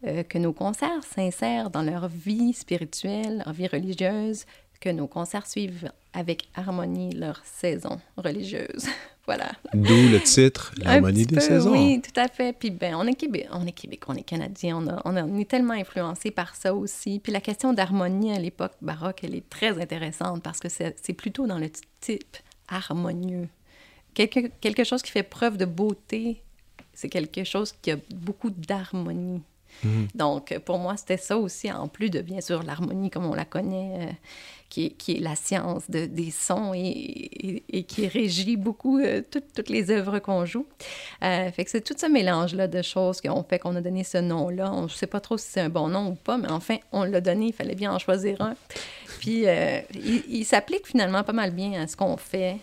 euh, que nos concerts s'insèrent dans leur vie spirituelle, leur vie religieuse, que nos concerts suivent avec harmonie leur saison religieuse. voilà. D'où le titre, l'harmonie des peu, saisons. Oui, tout à fait. Puis ben, on est Québec, on est Québec, on est Canadien, on, a- on, a- on est tellement influencé par ça aussi. Puis la question d'harmonie à l'époque baroque, elle est très intéressante parce que c'est plutôt dans le type harmonieux. Quelque, quelque chose qui fait preuve de beauté, c'est quelque chose qui a beaucoup d'harmonie. Mhm. Donc, pour moi, c'était ça aussi, en plus de, bien sûr, l'harmonie comme on la connaît, euh, qui, est, qui est la science de- des sons et, et- et qui régit beaucoup euh, toutes, toutes les œuvres qu'on joue. Euh, fait que c'est tout ce mélange-là de choses qui ont fait qu'on a donné ce nom-là. On ne sait pas trop si c'est un bon nom ou pas, mais enfin, on l'a donné, il fallait bien en choisir un. Puis, euh, il, il s'applique finalement pas mal bien à ce qu'on fait.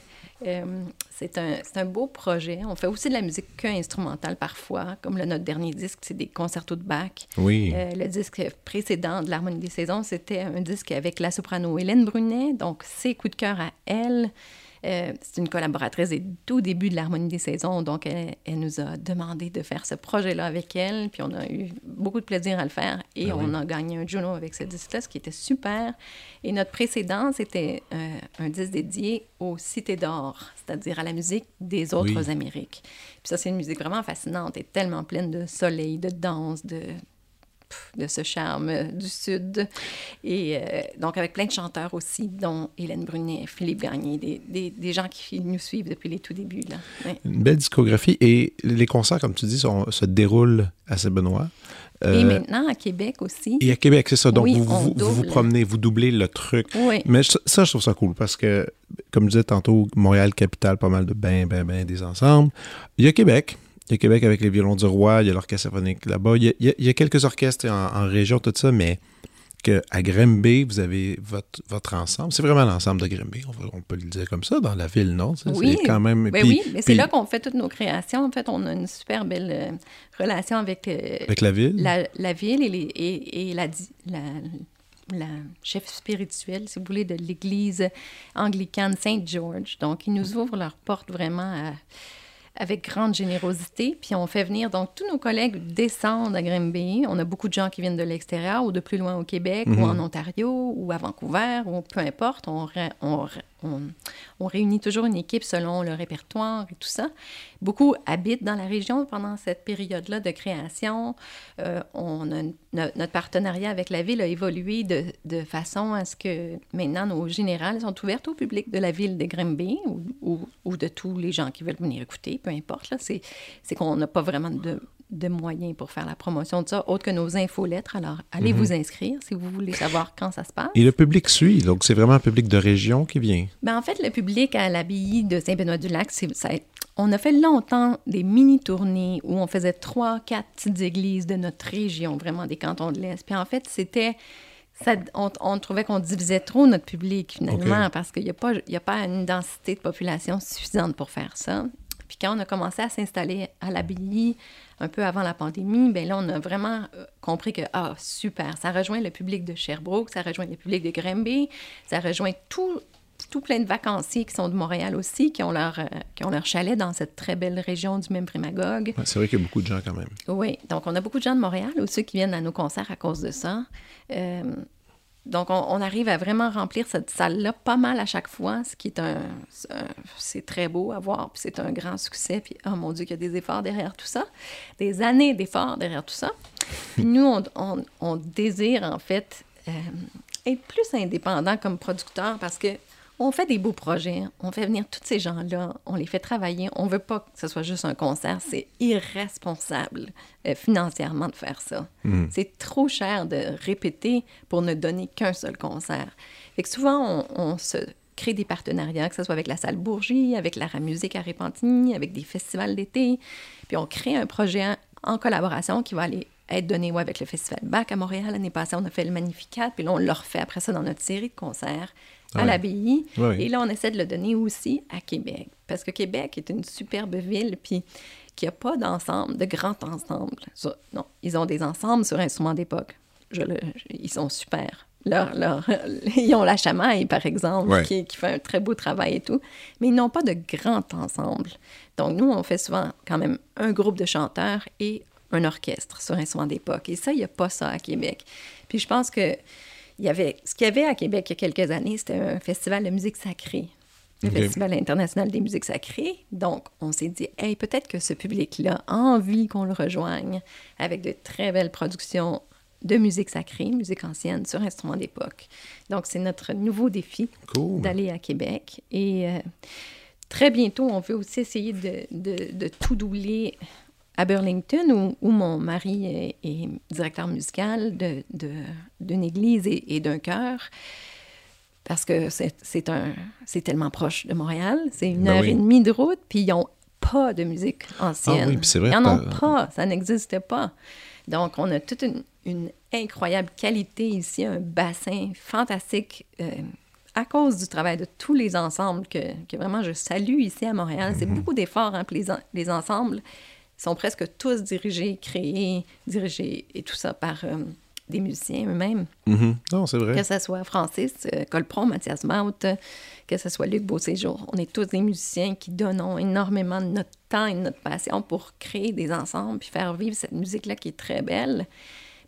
Euh, c'est un, un beau projet. On fait aussi de la musique que instrumentale parfois, comme le, notre dernier disque, c'est des concertos de Bach. Oui. Euh, le disque précédent de l'Harmonie des saisons, c'était un disque avec la soprano Hélène Brunet, donc ses coups de cœur à elle. Euh, c'est une collaboratrice des tout débuts de l'Harmonie des saisons, donc elle, elle nous a demandé de faire ce projet-là avec elle, puis on a eu beaucoup de plaisir à le faire et oui. on a gagné un Juno avec ce disque-là, ce qui était super. Et notre précédent, c'était euh, un disque dédié aux cités d'or, c'est-à-dire à la musique des autres Oui. Amériques. Puis ça, c'est une musique vraiment fascinante et tellement pleine de soleil, de danse, de, de ce charme du Sud. Et euh, donc, avec plein de chanteurs aussi, dont Hélène Brunet, Philippe Gagné, des, des, des gens qui nous suivent depuis les tout débuts. Là. Ouais. Une belle discographie. Et les concerts, comme tu dis, sont- se déroulent à Saint-Benoît. Et Euh, maintenant, à Québec aussi. et à Québec, c'est ça. Donc, Oui, vous, vous, vous vous double. promenez, vous doublez le truc. Oui. Mais ça, ça, je trouve ça cool parce que, comme je disais tantôt, Montréal, capitale, pas mal de ben, ben, ben des ensembles. Il y a Québec. Il y a Québec avec les violons du roi, il y a l'orchestre symphonique là-bas. Il y a, il y a- il y a quelques orchestres en, en région, tout ça, mais qu'à Grimby, vous avez votre, votre ensemble. C'est vraiment l'ensemble de Grimby, on, peut le dire comme ça, dans la ville, non? Oui. C'est quand même... Ben puis- oui, mais c'est là qu'on fait toutes nos créations. En fait, on a une super belle euh, relation avec, euh, Avec la ville? la, la ville et, les- et, et la, di- la, la chef spirituelle, si vous voulez, de l'église anglicane Saint-George. Donc, ils nous ouvrent leurs portes vraiment à- avec grande générosité. Puis on fait venir, donc tous nos collègues descendent à Grimby. On a beaucoup de gens qui viennent de l'extérieur ou de plus loin au Québec ou en Ontario ou à Vancouver ou peu importe. On, on- réunit toujours une équipe selon le répertoire et tout ça. Beaucoup habitent dans la région pendant cette période-là de création. Euh, on a notre partenariat avec la ville a évolué de, façon à ce que maintenant nos générales sont ouvertes au public de la ville de Grimby ou, de tous les gens qui veulent venir écouter, peu importe. c'est qu'on n'a pas vraiment de, de moyens pour faire la promotion de ça, autre que nos infolettres. Alors, allez vous inscrire si vous voulez savoir quand ça se passe. Et le public suit, donc c'est vraiment un public de région qui vient. Ben, en fait, le public à l'abbaye de Saint-Benoît-du-Lac, on a fait longtemps des mini-tournées où on faisait trois, quatre petites églises de notre région, vraiment des cantons de l'Est. Puis en fait, c'était ça, on, on trouvait qu'on divisait trop notre public, finalement, parce qu'il n'y a, a pas une densité de population suffisante pour faire ça. Puis quand on a commencé à s'installer à l'abbaye, un peu avant la pandémie, ben là, on a vraiment euh, compris que, ah, super, ça rejoint le public de Sherbrooke, ça rejoint le public de Grimby, ça rejoint tout, tout plein de vacanciers qui sont de Montréal aussi, qui ont leur, euh, qui ont leur chalet dans cette très belle région du même Primagogue. Ouais, c'est vrai qu'il y a beaucoup de gens quand même. Oui, donc on a beaucoup de gens de Montréal aussi qui viennent à nos concerts à cause de ça. Euh, donc on, arrive à vraiment remplir cette salle-là pas mal à chaque fois, ce qui est un... c'est un- C'est très beau à voir, puis c'est un grand succès, puis oh mon Dieu qu'il y a des efforts derrière tout ça, des années d'efforts derrière tout ça. Puis nous, on, on- on désire en fait euh, être plus indépendant comme producteur parce que on fait des beaux projets, on fait venir tous ces gens-là, on les fait travailler. On veut pas que ce soit juste un concert, c'est irresponsable euh, financièrement de faire ça. C'est trop cher de répéter pour ne donner qu'un seul concert. Fait que souvent, on, on se crée des partenariats, que ce soit avec la salle Bourgie, avec la Musique à Répentigny, avec des festivals d'été. Puis on crée un projet en, en collaboration qui va aller être donné ouais, avec le Festival BAC à Montréal. L'année passée, on a fait le Magnificat, puis là, on le refait après ça dans notre série de concerts à l'abbaye. Et là, on essaie de le donner aussi à Québec. Parce que Québec est une superbe ville, puis qui n'a pas d'ensemble, de grand ensemble. Non, ils ont des ensembles sur instruments d'époque. Je le- ils sont super. Leur, leur- ils ont la chamaille, par exemple, Ouais. qui, qui fait un très beau travail et tout. Mais ils n'ont pas de grand ensemble. Donc, nous, on fait souvent quand même un groupe de chanteurs et un orchestre sur instruments d'époque. Et ça, il n'y a pas ça à Québec. Puis je pense que il y avait, ce qu'il y avait à Québec il y a quelques années, c'était un festival de musique sacrée. Le. Festival international des musiques sacrées. Donc, on s'est dit, hey, peut-être que ce public-là a envie qu'on le rejoigne avec de très belles productions de musique sacrée, musique ancienne sur instruments d'époque. Donc, c'est notre nouveau défi Cool. d'aller à Québec. Et euh, très bientôt, on veut aussi essayer de, de- de tout doubler à Burlington, où, où mon mari est, est directeur musical de- de- d'une église et, et d'un chœur. Parce que c'est tellement proche de Montréal. C'est une Ben heure oui. et demie de route, puis ils n'ont pas de musique ancienne. Ah oui, c'est vrai Ils n'en ont pas, ça n'existe pas. Donc, on a toute une, une incroyable qualité ici, un bassin fantastique euh, à cause du travail de tous les ensembles que, que vraiment je salue ici à Montréal. C'est beaucoup d'efforts, hein, puis les, en- les ensembles sont presque tous dirigés, créés, dirigés et tout ça par euh, des musiciens eux-mêmes. Mhm. Non, c'est vrai. Que ce soit Francis euh, Colpron, Mathias Maut, euh, que ce soit Luc Beauséjour. On est tous des musiciens qui donnons énormément de notre temps et de notre passion pour créer des ensembles puis faire vivre cette musique-là qui est très belle.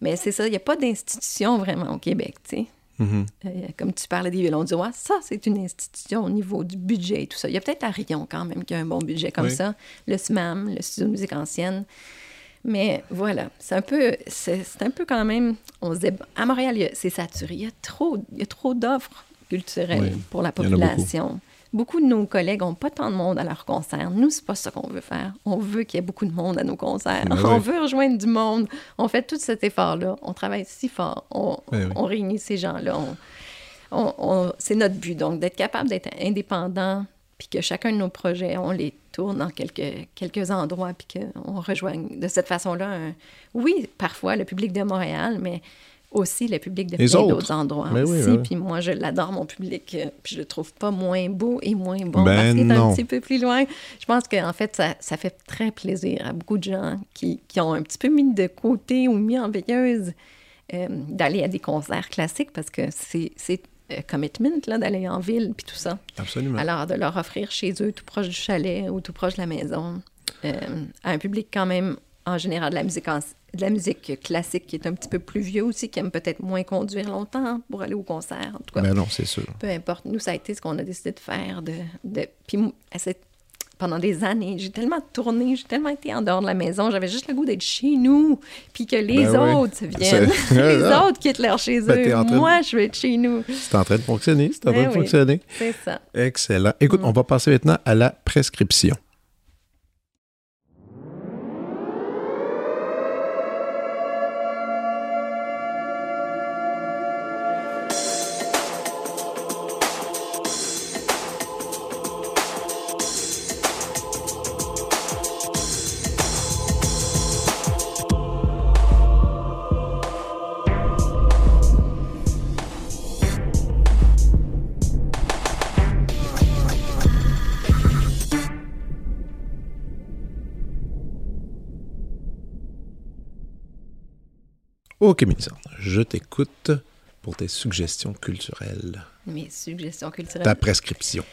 Mais c'est ça, il n'y a pas d'institution vraiment au Québec, tu sais. Mhm. Euh, comme tu parlais des violons du roi, ça, c'est une institution au niveau du budget et tout ça. Il y a peut-être Arion quand même qui a un bon budget comme Oui. ça, le SMAM, le Studio de musique ancienne. Mais voilà, c'est un peu, c'est un peu quand même, on se dit, à Montréal, c'est saturé. Il y a trop, il y a trop d'offres culturelles Oui, pour la population. Beaucoup de nos collègues n'ont pas tant de monde à leurs concerts. Nous, c'est pas ça qu'on veut faire. On veut qu'il y ait beaucoup de monde à nos concerts. On veut rejoindre du monde. On fait tout cet effort-là. On travaille si fort. On, oui. on réunit ces gens-là. On- on- on- c'est notre but, donc, d'être capable d'être indépendant, puis que chacun de nos projets, on les tourne dans quelques, quelques endroits, puis qu'on rejoigne de cette façon-là, un- oui, parfois le public de Montréal, mais aussi le public de plein autres. d'autres endroits Mais oui, aussi. oui, oui. Puis moi, je l'adore, mon public, euh, puis je le trouve pas moins beau et moins bon Ben parce qu'il est non. un petit peu plus loin. Je pense qu'en fait, ça, ça fait très plaisir à beaucoup de gens qui, qui ont un petit peu mis de côté ou mis en veilleuse euh, d'aller à des concerts classiques parce que c'est euh, commitment là, d'aller en ville puis tout ça. Absolument. Alors, de leur offrir chez eux, tout proche du chalet ou tout proche de la maison, euh, à un public quand même, en général, de la musique, de la musique classique qui est un petit peu plus vieux aussi, qui aime peut-être moins conduire longtemps pour aller au concert. En tout cas, Ben non, c'est sûr. peu importe. Nous, ça a été ce qu'on a décidé de faire. De, de... Puis pendant des années, j'ai tellement tourné, j'ai tellement été en dehors de la maison, j'avais juste le goût d'être chez nous, puis que les Ben oui. autres viennent. Les Ah. autres quittent leur chez Ben, eux. de- Moi, je vais être chez nous. C'est en train de fonctionner. C'est en train Ben de oui. fonctionner. C'est ça. Excellent. Écoute, on va passer maintenant à la prescription. Ok, Mélissa, je t'écoute pour tes suggestions culturelles. Mes suggestions culturelles. Ta prescription.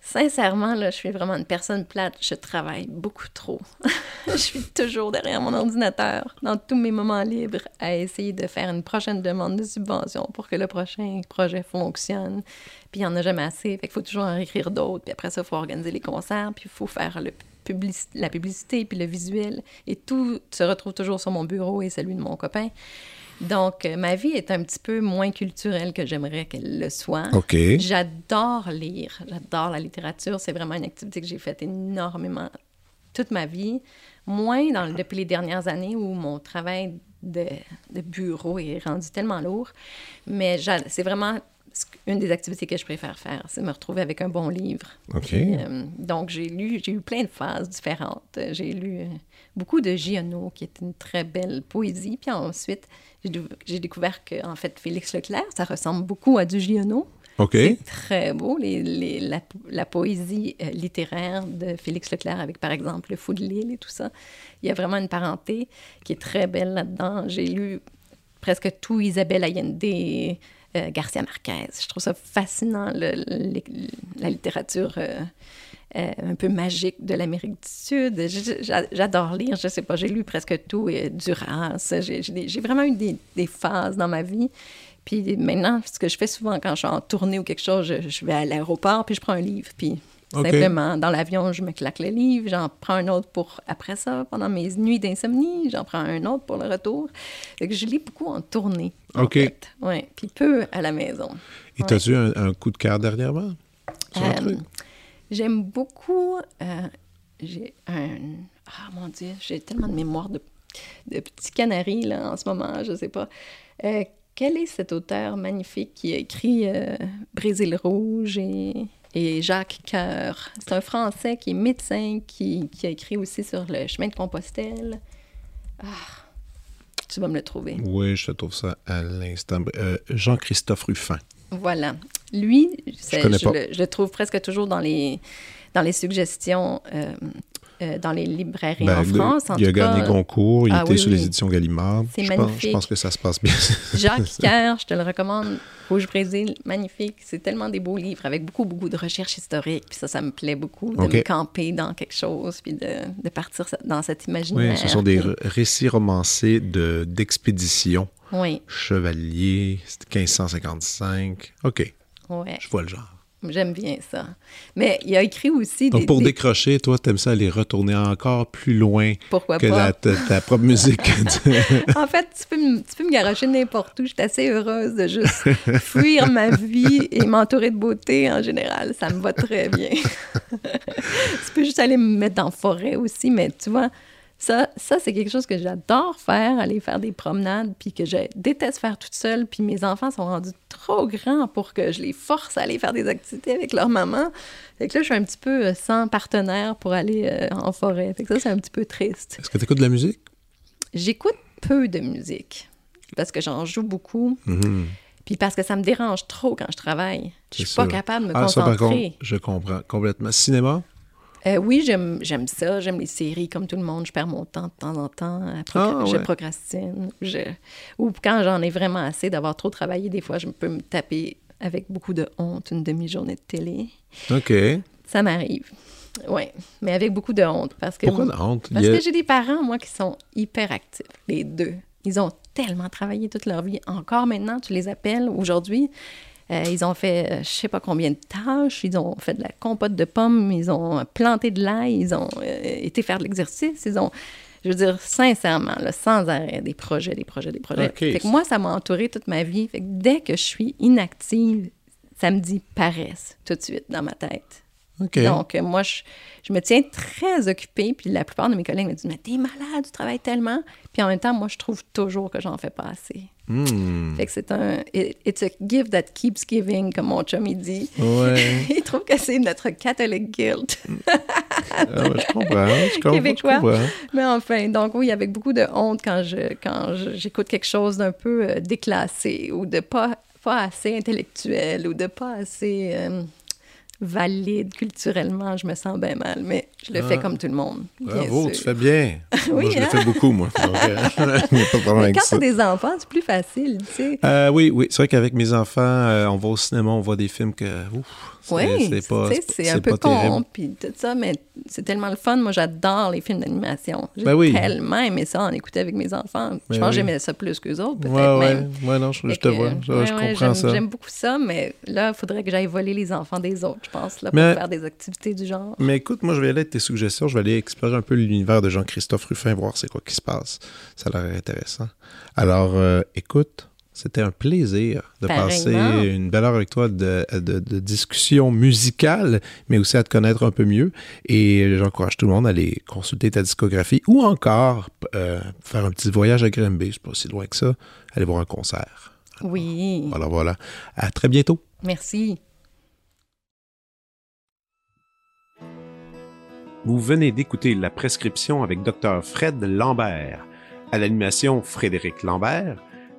Sincèrement, là, je suis vraiment une personne plate. Je travaille beaucoup trop. je suis toujours derrière mon ordinateur, dans tous mes moments libres, à essayer de faire une prochaine demande de subvention pour que le prochain projet fonctionne. Puis il n'y en a jamais assez. Fait qu'il faut toujours en écrire d'autres. Puis après ça, il faut organiser les concerts. Puis il faut faire le publici- la publicité, puis le visuel. Et tout se retrouve toujours sur mon bureau et celui de mon copain. Donc, euh, ma vie est un petit peu moins culturelle que j'aimerais qu'elle le soit. J'adore lire, j'adore la littérature. C'est vraiment une activité que j'ai faite énormément toute ma vie. Moins dans, depuis les dernières années où mon travail de, de bureau est rendu tellement lourd. Mais c'est vraiment une des activités que je préfère faire, c'est me retrouver avec un bon livre. OK. Puis, euh, donc, j'ai lu, j'ai eu plein de phases différentes. J'ai lu euh, beaucoup de Giono, qui est une très belle poésie. Puis ensuite, j'ai découvert que, en fait, Félix Leclerc, ça ressemble beaucoup à du Giono. C'est très beau, les, les- la, la poésie euh, littéraire de Félix Leclerc avec, par exemple, Le Fou de Lille et tout ça. Il y a vraiment une parenté qui est très belle là-dedans. J'ai lu presque tout Isabelle Allende, euh, Garcia Marquez. Je trouve ça fascinant, la littérature euh, euh, un peu magique de l'Amérique du Sud. J'adore lire, je sais pas, j'ai lu presque tout, Duras. J'ai vraiment eu des, des phases dans ma vie. Puis maintenant, ce que je fais souvent quand je suis en tournée ou quelque chose, je, je vais à l'aéroport, puis je prends un livre, puis Simplement, dans l'avion, je me claque le livre, j'en prends un autre pour après ça, pendant mes nuits d'insomnie, j'en prends un autre pour le retour. Fait que je lis beaucoup en tournée. en OK. fait. Ouais, puis peu à la maison. Et t'as-tu un, un coup de cœur dernièrement? Euh? J'aime beaucoup. euh, j'ai un. Ah mon Dieu, j'ai tellement de mémoire de, de petits canaris là, en ce moment, je sais pas. Euh, quel est cet auteur magnifique qui a écrit euh, Brésil Rouge et, et Jacques Coeur? C'est un Français qui est médecin, qui, qui a écrit aussi sur le chemin de Compostelle. Ah, tu vas me le trouver. Oui, je te trouve ça à l'instant. Euh, Jean-Christophe Ruffin. Voilà. Lui, le, je le trouve presque toujours dans les, dans les suggestions euh, euh, dans les librairies Ben, en France. En il a tout cas, gagné Goncourt, il Ah était oui, sur oui. les éditions Gallimard. C'est je pense, je magnifique. pense que ça se passe bien. Jacques Kerr, je te le recommande. Rouge Brésil, magnifique. C'est tellement des beaux livres avec beaucoup, beaucoup de recherche historique. Puis ça, ça me plaît beaucoup de me camper dans quelque chose puis de, de partir dans cet imaginaire. oui, ce sont des Puis- récits romancés de- d'expéditions. Oui, Chevalier, c'était 1555. OK, ouais. je vois le genre. J'aime bien ça. Mais il a écrit aussi Donc, des... pour des- décrocher, toi, t'aimes ça aller retourner encore plus loin Pourquoi que pas? la- ta, ta propre musique. En fait, tu peux, me- tu peux me garocher n'importe où. Je suis assez heureuse de juste fuir ma vie et m'entourer de beauté en général. Ça me va très bien. tu peux juste aller me mettre dans la forêt aussi, mais tu vois, ça, ça c'est quelque chose que j'adore faire, aller faire des promenades, puis que je déteste faire toute seule. Puis mes enfants sont rendus trop grands pour que je les force à aller faire des activités avec leur maman. Fait que là, je suis un petit peu euh, sans partenaire pour aller euh, en forêt. Fait que ça, c'est un petit peu triste. Est-ce que tu écoutes de la musique? J'écoute peu de musique parce que j'en joue beaucoup. Mhm. Puis parce que ça me dérange trop quand je travaille. Je suis pas capable de me Ah, ça, par concentrer. contre, je comprends complètement. Cinéma? Euh, oui, j'aime j'aime ça. J'aime les séries comme tout le monde. Je perds mon temps de temps en temps. Ah, Je procrastine. Je... Ou quand j'en ai vraiment assez d'avoir trop travaillé, des fois, je peux me taper avec beaucoup de honte une demi-journée de télé. OK. Ça m'arrive. Oui, mais avec beaucoup de honte. Parce que Pourquoi la honte? Parce a- que j'ai des parents, moi, qui sont hyper actifs, les deux. Ils ont tellement travaillé toute leur vie. Encore maintenant, tu les appelles aujourd'hui. Euh, ils ont fait euh, je sais pas combien de tâches. Ils ont fait de la compote de pommes. Ils ont planté de l'ail. Ils ont euh, été faire de l'exercice. Ils ont, je veux dire, sincèrement, là, sans arrêt, des projets, des projets, des projets. Fait que moi, ça m'a entouré toute ma vie. Fait que dès que je suis inactive, ça me dit paresse tout de suite dans ma tête. Donc, euh, moi, je, je me tiens très occupée. Puis la plupart de mes collègues me disent Mais t'es malade, tu travailles tellement. Puis en même temps, moi, je trouve toujours que j'en fais pas assez. Hmm. Fait que c'est un. it- It's a give that keeps giving, comme mon chum, il dit. Ouais. il trouve que c'est notre Catholic guilt. Ah ouais, je comprends. Je comprends. Québécois. Je comprends. Mais enfin, donc oui, avec beaucoup de honte quand je quand j'écoute quelque chose d'un peu euh, déclassé ou de pas, pas assez intellectuel ou de pas assez euh, valide culturellement, je me sens bien mal. Mais Je le Ah. fais comme tout le monde. Bravo, tu fais bien. moi, Oui, je le hein? fais beaucoup, moi. Euh, Mais quand t'as des enfants, c'est plus facile, tu sais. Euh, oui, oui. C'est vrai qu'avec mes enfants, euh, on va au cinéma, on voit des films que. Ouf, Oui, c'est pas. c'est un peu con, puis tout ça, mais c'est tellement le fun. Moi, j'adore les films d'animation. J'ai Ben oui. tellement aimé ça en écouter avec mes enfants. Ben je pense que j'aimais ça plus qu'eux autres, peut-être Ouais, ouais. même. Ouais, non, je, te vois. Je, ouais, je ouais, comprends j'aime- ça. J'aime beaucoup ça, mais là, il faudrait que j'aille voler les enfants des autres, je pense, là, pour Mais- faire des activités du genre. Mais écoute, moi, je vais aller avec tes suggestions. Je vais aller explorer un peu l'univers de Jean-Christophe Ruffin, voir c'est quoi qui se passe. Ça a l'air intéressant. Alors, euh, écoute, c'était un plaisir de passer une belle heure avec toi de, de, de discussion musicale, mais aussi à te connaître un peu mieux. Et j'encourage tout le monde à aller consulter ta discographie ou encore euh, faire un petit voyage à Grimby, c'est pas si loin que ça, aller voir un concert. Oui, Voilà, voilà. À très bientôt. merci. Vous venez d'écouter La Prescription avec Dr. Fred Lambert. À l'animation, Frédéric Lambert.